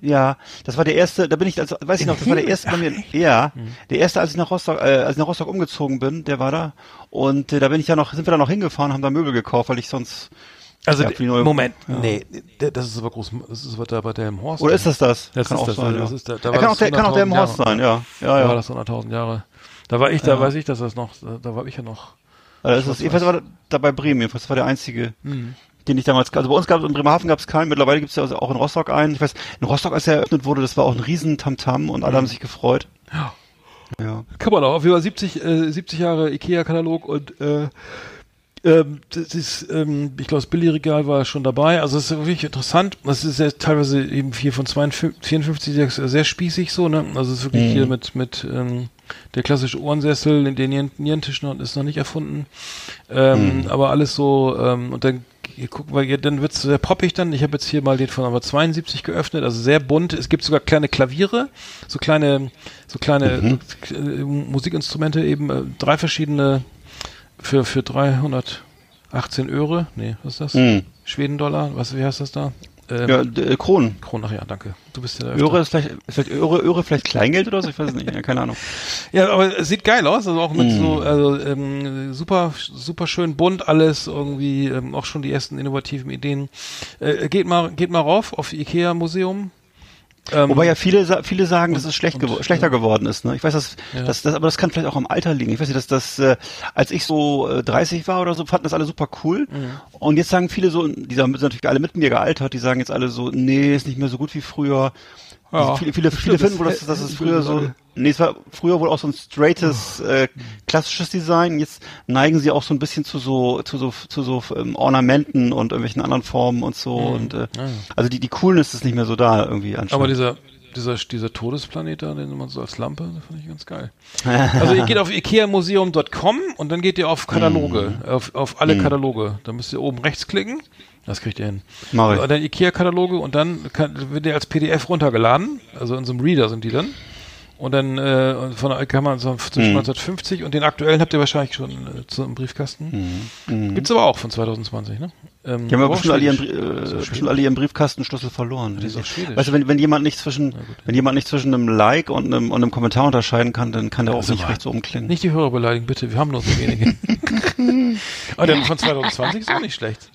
ist, äh, ja, das war der erste, da bin ich, also, weiß ich noch, das war der erste bei mir, ja, der erste, als ich nach Rostock, äh, als ich nach Rostock umgezogen bin, der war da. Und äh, da bin ich ja noch, sind wir da noch hingefahren, haben da Möbel gekauft, weil ich sonst, Also, Ja, Moment, ja. nee, der- das ist aber groß, das ist da bei der im Horst. oder ist das das? Das kann ist auch das, sein, ja. das ist der- da Er war kann, auch der, kann auch der im 100.000 Horst sein, ja. Ja, Da war ja. das 100.000 Jahre. Da war ich, da Ja. weiß ich, dass das noch, da, da war ich ja noch. Also das ist, jedenfalls war da bei Bremen, jedenfalls das war der einzige, den ich damals, also bei uns gab es in Bremerhaven gab es keinen, mittlerweile gibt es ja also auch in Rostock einen. Ich weiß, in Rostock, als er eröffnet wurde, das war auch ein riesen Tamtam und alle haben sich gefreut. Ja. Ja. Kann man auch. Auf jeden Fall 70, äh, 70 Jahre Ikea-Katalog und äh, ähm, das ist, ähm, ich glaube, das Billigregal war schon dabei. Also es ist wirklich interessant. Das ist ja teilweise eben hier von 52, 54 sehr, sehr spießig so, ne? Also es ist wirklich hier mit, mit ähm, der klassische Ohrensessel, den Nieren- Nierentisch noch, ist noch nicht erfunden. Ähm, Aber alles so, ähm, und dann ihr guckt, weil ihr, dann wird's sehr poppig dann. Ich habe jetzt hier mal den von aber 72 geöffnet, also sehr bunt. Es gibt sogar kleine Klaviere, so kleine, so kleine äh, Musikinstrumente eben, äh, drei verschiedene für, für 318 Euro. Nee, was ist das? Mhm. Schweden-Dollar, was, wie heißt das da? Ähm, Ja, äh, Kronen. Kronen, ach ja, danke. Du bist ja Öre ist vielleicht, ist vielleicht Öre, Öre vielleicht Kleingeld oder so, ich weiß es nicht, ja, keine Ahnung. Ja, aber es sieht geil aus, also auch mit Mm. so, also ähm, super, super schön bunt alles, irgendwie ähm, auch schon die ersten innovativen Ideen. Äh, geht mal, geht mal rauf auf Ikea Museum. Ähm, Wobei ja viele, viele sagen, dass es schlecht und- gewo schlechter geworden ist. Ne? Ich weiß, dass, Ja. dass das, aber das kann vielleicht auch am Alter liegen. Ich weiß nicht, dass das, äh, als ich so äh, 30 war oder so, fanden das alle super cool. Mhm. Und jetzt sagen viele so, die sind natürlich alle mit mir gealtert, die sagen jetzt alle so, nee, ist nicht mehr so gut wie früher. Ja, Also viele, viele, viele finden wohl, das- dass, dass es früher so, nee, es war früher wohl auch so ein straightes, äh, klassisches Design. Jetzt neigen sie auch so ein bisschen zu so, zu so, zu so ähm, Ornamenten und irgendwelchen anderen Formen und so. Und äh, Ja. also die, die Coolness ist nicht mehr so da irgendwie anscheinend. aber dieser, dieser, dieser Todesplanet da, den man so als Lampe, das fand ich ganz geil. Also ihr geht auf ikeamuseum.com und dann geht ihr auf Kataloge, Mm. auf, auf alle Kataloge. Da müsst ihr oben rechts klicken. Das kriegt ihr hin. Mach ich. Und dann Ikea-Kataloge und dann kann, wird der als PDF runtergeladen. Also in so einem Reader sind die dann. Und dann äh, von der kann man so zwischen Mhm. 1950 und den aktuellen habt ihr wahrscheinlich schon äh, zu, im Briefkasten. Gibt's aber auch von 2020, ne? Ähm, Mhm. Die haben ja aber auch bestimmt alle, ihren, äh, das bestimmt alle ihren Briefkastenschlüssel verloren. Die ist Schwedisch. Weißt du, wenn, wenn jemand nicht zwischen, wenn jemand nicht zwischen einem Like und einem, und einem Kommentar unterscheiden kann, dann kann der auch Also nicht mal, rechts oben klingen. Nicht die Hörer beleidigen, bitte. Wir haben nur so wenige. Aber der von 2020 ist auch nicht schlecht.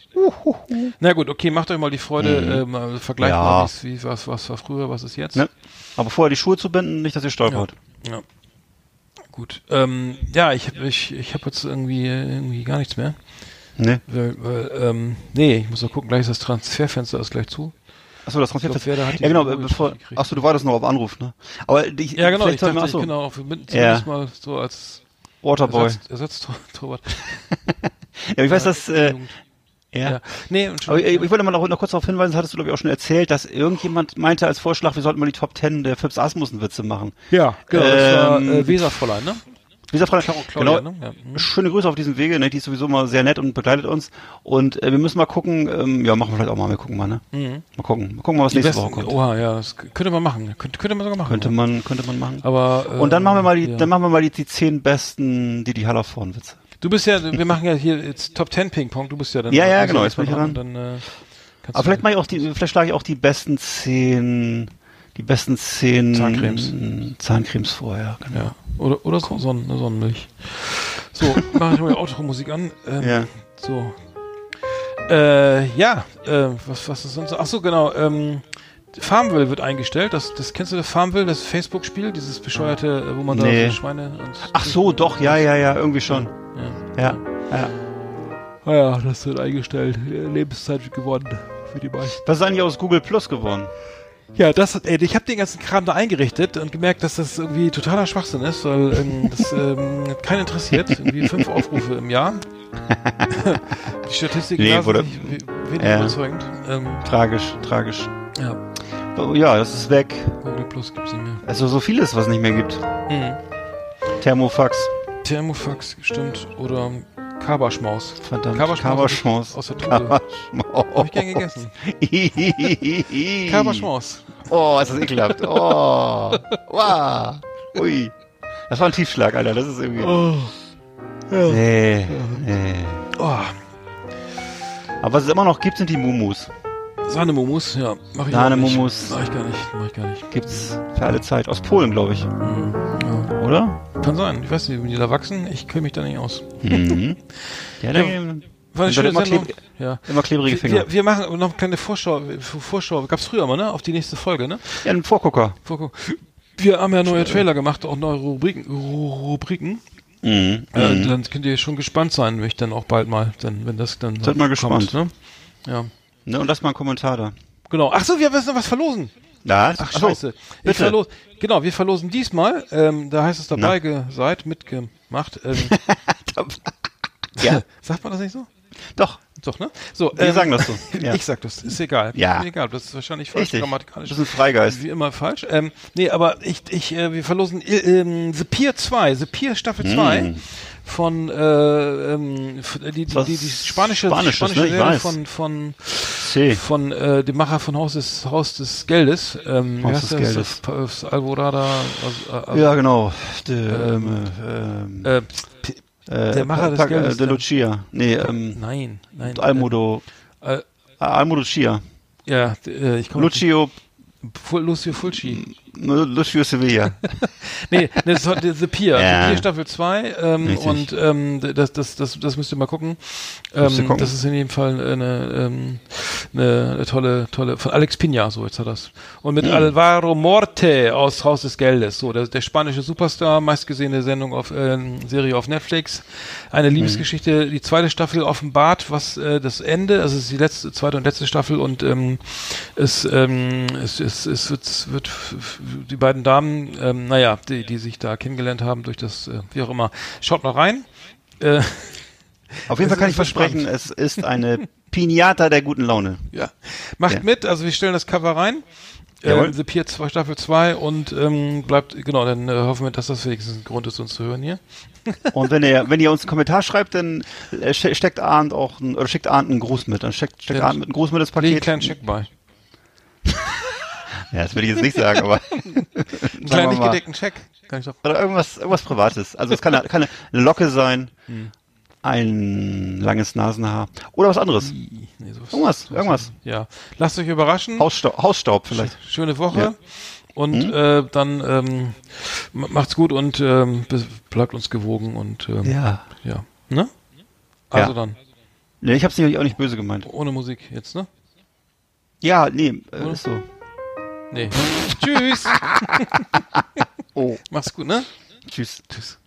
Na gut, okay, macht euch mal die Freude, äh, mal vergleicht Ja. mal, wie, was, was war früher, was ist jetzt. Ne? Aber vorher die Schuhe zu binden, nicht, dass ihr stolpert. Ja. Gut. Ähm, ja, ich habe ich, ich hab jetzt irgendwie, irgendwie gar nichts mehr. Ne? Weil, weil, ähm, nee, ich muss noch gucken, gleich ist das Transferfenster ist gleich zu. Achso, das Ich glaub, Transfer. Werder hat die Ja, genau, Kurve bevor, gekriegt. achso, du wartest noch auf Anruf, ne? Aber ich, Ja, genau, ich dachte, ich achso, genau, auf, mit, Ja. zumindest mal so als Waterboy. Ersatz, Ersatztorwart. Ja, ich weiß, dass, äh, ja. ja. Nee, Aber ich, ich wollte mal noch, noch kurz darauf hinweisen, das hattest du, glaube ich, auch schon erzählt, dass irgendjemand meinte als Vorschlag, wir sollten mal die Top Ten der Phipps Asmussen-Witze machen. Ja, genau, das war Ähm, äh, Weserfräulein, ne? Wie gesagt, Frau, Claudia, genau, ne? Ja. Mhm. schöne Grüße auf diesem Wege, ne? die ist sowieso mal sehr nett und begleitet uns. Und äh, wir müssen mal gucken, ähm, ja, machen wir vielleicht auch mal, wir gucken mal, ne? Mal gucken, mal gucken, was Die nächste besten, Woche kommt. oha, ja, das könnte man machen. Könnte, könnte man sogar machen. Könnte man, könnte man machen. Aber, äh, und dann machen wir mal die, ja. dann machen wir mal die, die zehn besten, die die Hallervorn Witze. Du bist ja, wir machen ja hier jetzt Top 10 Ping Pong, du bist ja dann. Ja, ja, genau, jetzt bin ich dran. Dann, äh, Aber vielleicht mache ich auch die, vielleicht schlage ich auch die besten zehn, die besten zehn Zahncremes. Zahncremes vor, ja, genau. Ja. Oder, oder so, Sonnen, eine Sonnenmilch. So, mache ich mal die Automusik an. Ähm, Ja. So. Äh, ja, äh, was, was ist sonst? Ach so, genau. Ähm, Farmville wird eingestellt. Das, das kennst du das Farmville, das Facebook-Spiel, dieses bescheuerte, äh, wo man Nee. da so Schweine und Ach so, doch, ja, ja, ja, irgendwie schon. Ja. Ja, ja. Ah ja, das wird eingestellt. Lebenszeit wird gewonnen für die meisten. Was ist eigentlich aus Google Plus geworden? Ja, das, ey, ich habe den ganzen Kram da eingerichtet und gemerkt, dass das irgendwie totaler Schwachsinn ist, weil ähm, das ähm, hat keinen interessiert. Irgendwie fünf Aufrufe im Jahr. Die Statistiken Nee, wurde- nicht we- wenig Ja. überzeugend. Ähm, Tragisch, tragisch. ja, Oh, Ja, das ist weg. Google Plus gibt's nicht mehr. Also so vieles, was nicht mehr gibt. Mhm. Thermofax. Thermofax, stimmt. Oder Kaberschmaus. Verdammt. Kaberschmaus. Kaberschmaus. Aus der Tube. Hab ich gern gegessen. Kaberschmaus. Oh, ist das ekelhaft. Oh. Wow. Ui. Das war ein Tiefschlag, Alter. Das ist irgendwie... Oh. Nee, nee. Oh. Aber was es immer noch gibt, sind die Mumus. Sahnemumus, ja. Mach ich Sahnemumus. Mach ich gar nicht. Mach ich gar nicht. Gibt's für alle Zeit. Aus Polen, glaube ich. Mhm. Oder? Kann sein. Ich weiß nicht, wie die da wachsen. Ich kenne mich da nicht aus. Mhm. Ja, Ja. da War eine schöne immer, Sendung. kleb Ja. immer klebrige Finger. Wir, wir machen noch eine kleine Vorschau. Vorschau. Gab's früher mal, ne? Auf die nächste Folge, ne? Ja, ein Vorgucker. Vorguck. Wir haben ja neue Trailer gemacht, auch neue Rubriken. Ru- Rubriken. Mhm. Äh, dann könnt ihr schon gespannt sein, wenn ich dann auch bald mal, dann, wenn das dann Seid mal kommt, gespannt. ne? Ja. Ne, und lass mal einen Kommentar da. Genau. Ach so, wir müssen noch was verlosen. Ja, Ach so, scheiße. Ich verlos genau, wir verlosen diesmal, ähm, da heißt es dabei Na. seid, mitgemacht. Ähm, Ja, sagt man das nicht so? doch. Doch, ne? So, Wir sagen das so. Ja. Ich sag das, ist egal. Ja. Ist egal, das ist wahrscheinlich falsch Richtig. grammatikalisch. Das ist ein Freigeist. Wie immer falsch. Ähm, nee, aber ich, ich, äh, wir verlosen äh, ähm, The Pier 2, The Pier Staffel 2 Mm. Von äh, ähm, f- die, die, die, die spanische, Spanisches, spanische ne? Serie von von C. von äh, dem Macher von Haus des Haus des Geldes. Ähm, Haus des? Geldes. Das, Alvorada. Also, äh, Ja, genau. De, ähm, ähm, äh, P- äh, der Macher des Geldes, De der- Lucia. Nee, ähm, nein, nein. Almudo. Äh, Almudo Chia. ja, äh, ich komme. Lucio, Lucio Fulci. Lucio Sevilla. Nee, nee, das ist The Pier. Ja. The Pier Staffel 2. Ähm, und ähm, das, das, das, das müsst ihr mal gucken. Ähm, gucken. das ist in jedem Fall eine, ähm, eine, eine tolle, tolle, von Alex Pina, so jetzt hat das. Und mit Alvaro Morte aus Haus des Geldes, so, der, der spanische Superstar, meistgesehene Sendung auf, ähm, Serie auf Netflix. Eine Liebesgeschichte, die zweite Staffel offenbart, was äh, das Ende, also es ist die letzte, zweite und letzte Staffel und ähm, es, ähm, es, es, es wird, wird die beiden Damen, ähm, naja, die, die sich da kennengelernt haben durch das, äh, wie auch immer. Schaut mal rein. Äh, Auf jeden Fall kann ich versprechen, es ist eine Pinata der guten Laune. Ja. Macht Ja. mit, also wir stellen das Cover rein. Jawohl. Ähm, The Pier 2, Staffel 2 und ähm, bleibt, genau, dann äh, hoffen wir, dass das wenigstens ein Grund ist, uns zu hören hier. Und wenn ihr, wenn ihr uns einen Kommentar schreibt, dann äh, ste- steckt Arndt auch ein, oder schickt Arndt einen Gruß mit. Dann steckt, steckt Ja. Arndt mit einem Gruß mit ins Leg einen Paket. kleinen Check bei. Ja, das will ich jetzt nicht sagen, aber Einen kleinen nicht gedeckten Check. Kann ich doch. oder irgendwas, irgendwas Privates. Also es kann, eine- kann eine Locke sein, Hm. ein langes Nasenhaar oder was anderes. Nee, sowas, Irgendwas, sowas irgendwas. Ja. Lasst euch überraschen. Hausstaub, Hausstaub vielleicht. Schöne Woche. Ja. Und Hm? äh, dann ähm, ma- macht's gut und ähm, bleibt uns gewogen und ähm, Ja. ja. Ne? Also Ja. dann, Nee, ich hab's nicht, auch nicht böse gemeint. ohne Musik jetzt, ne? Ja, nee, äh, ist so. Nee. Tschüss. Oh, Mach's gut, ne? tschüss. Tschüss.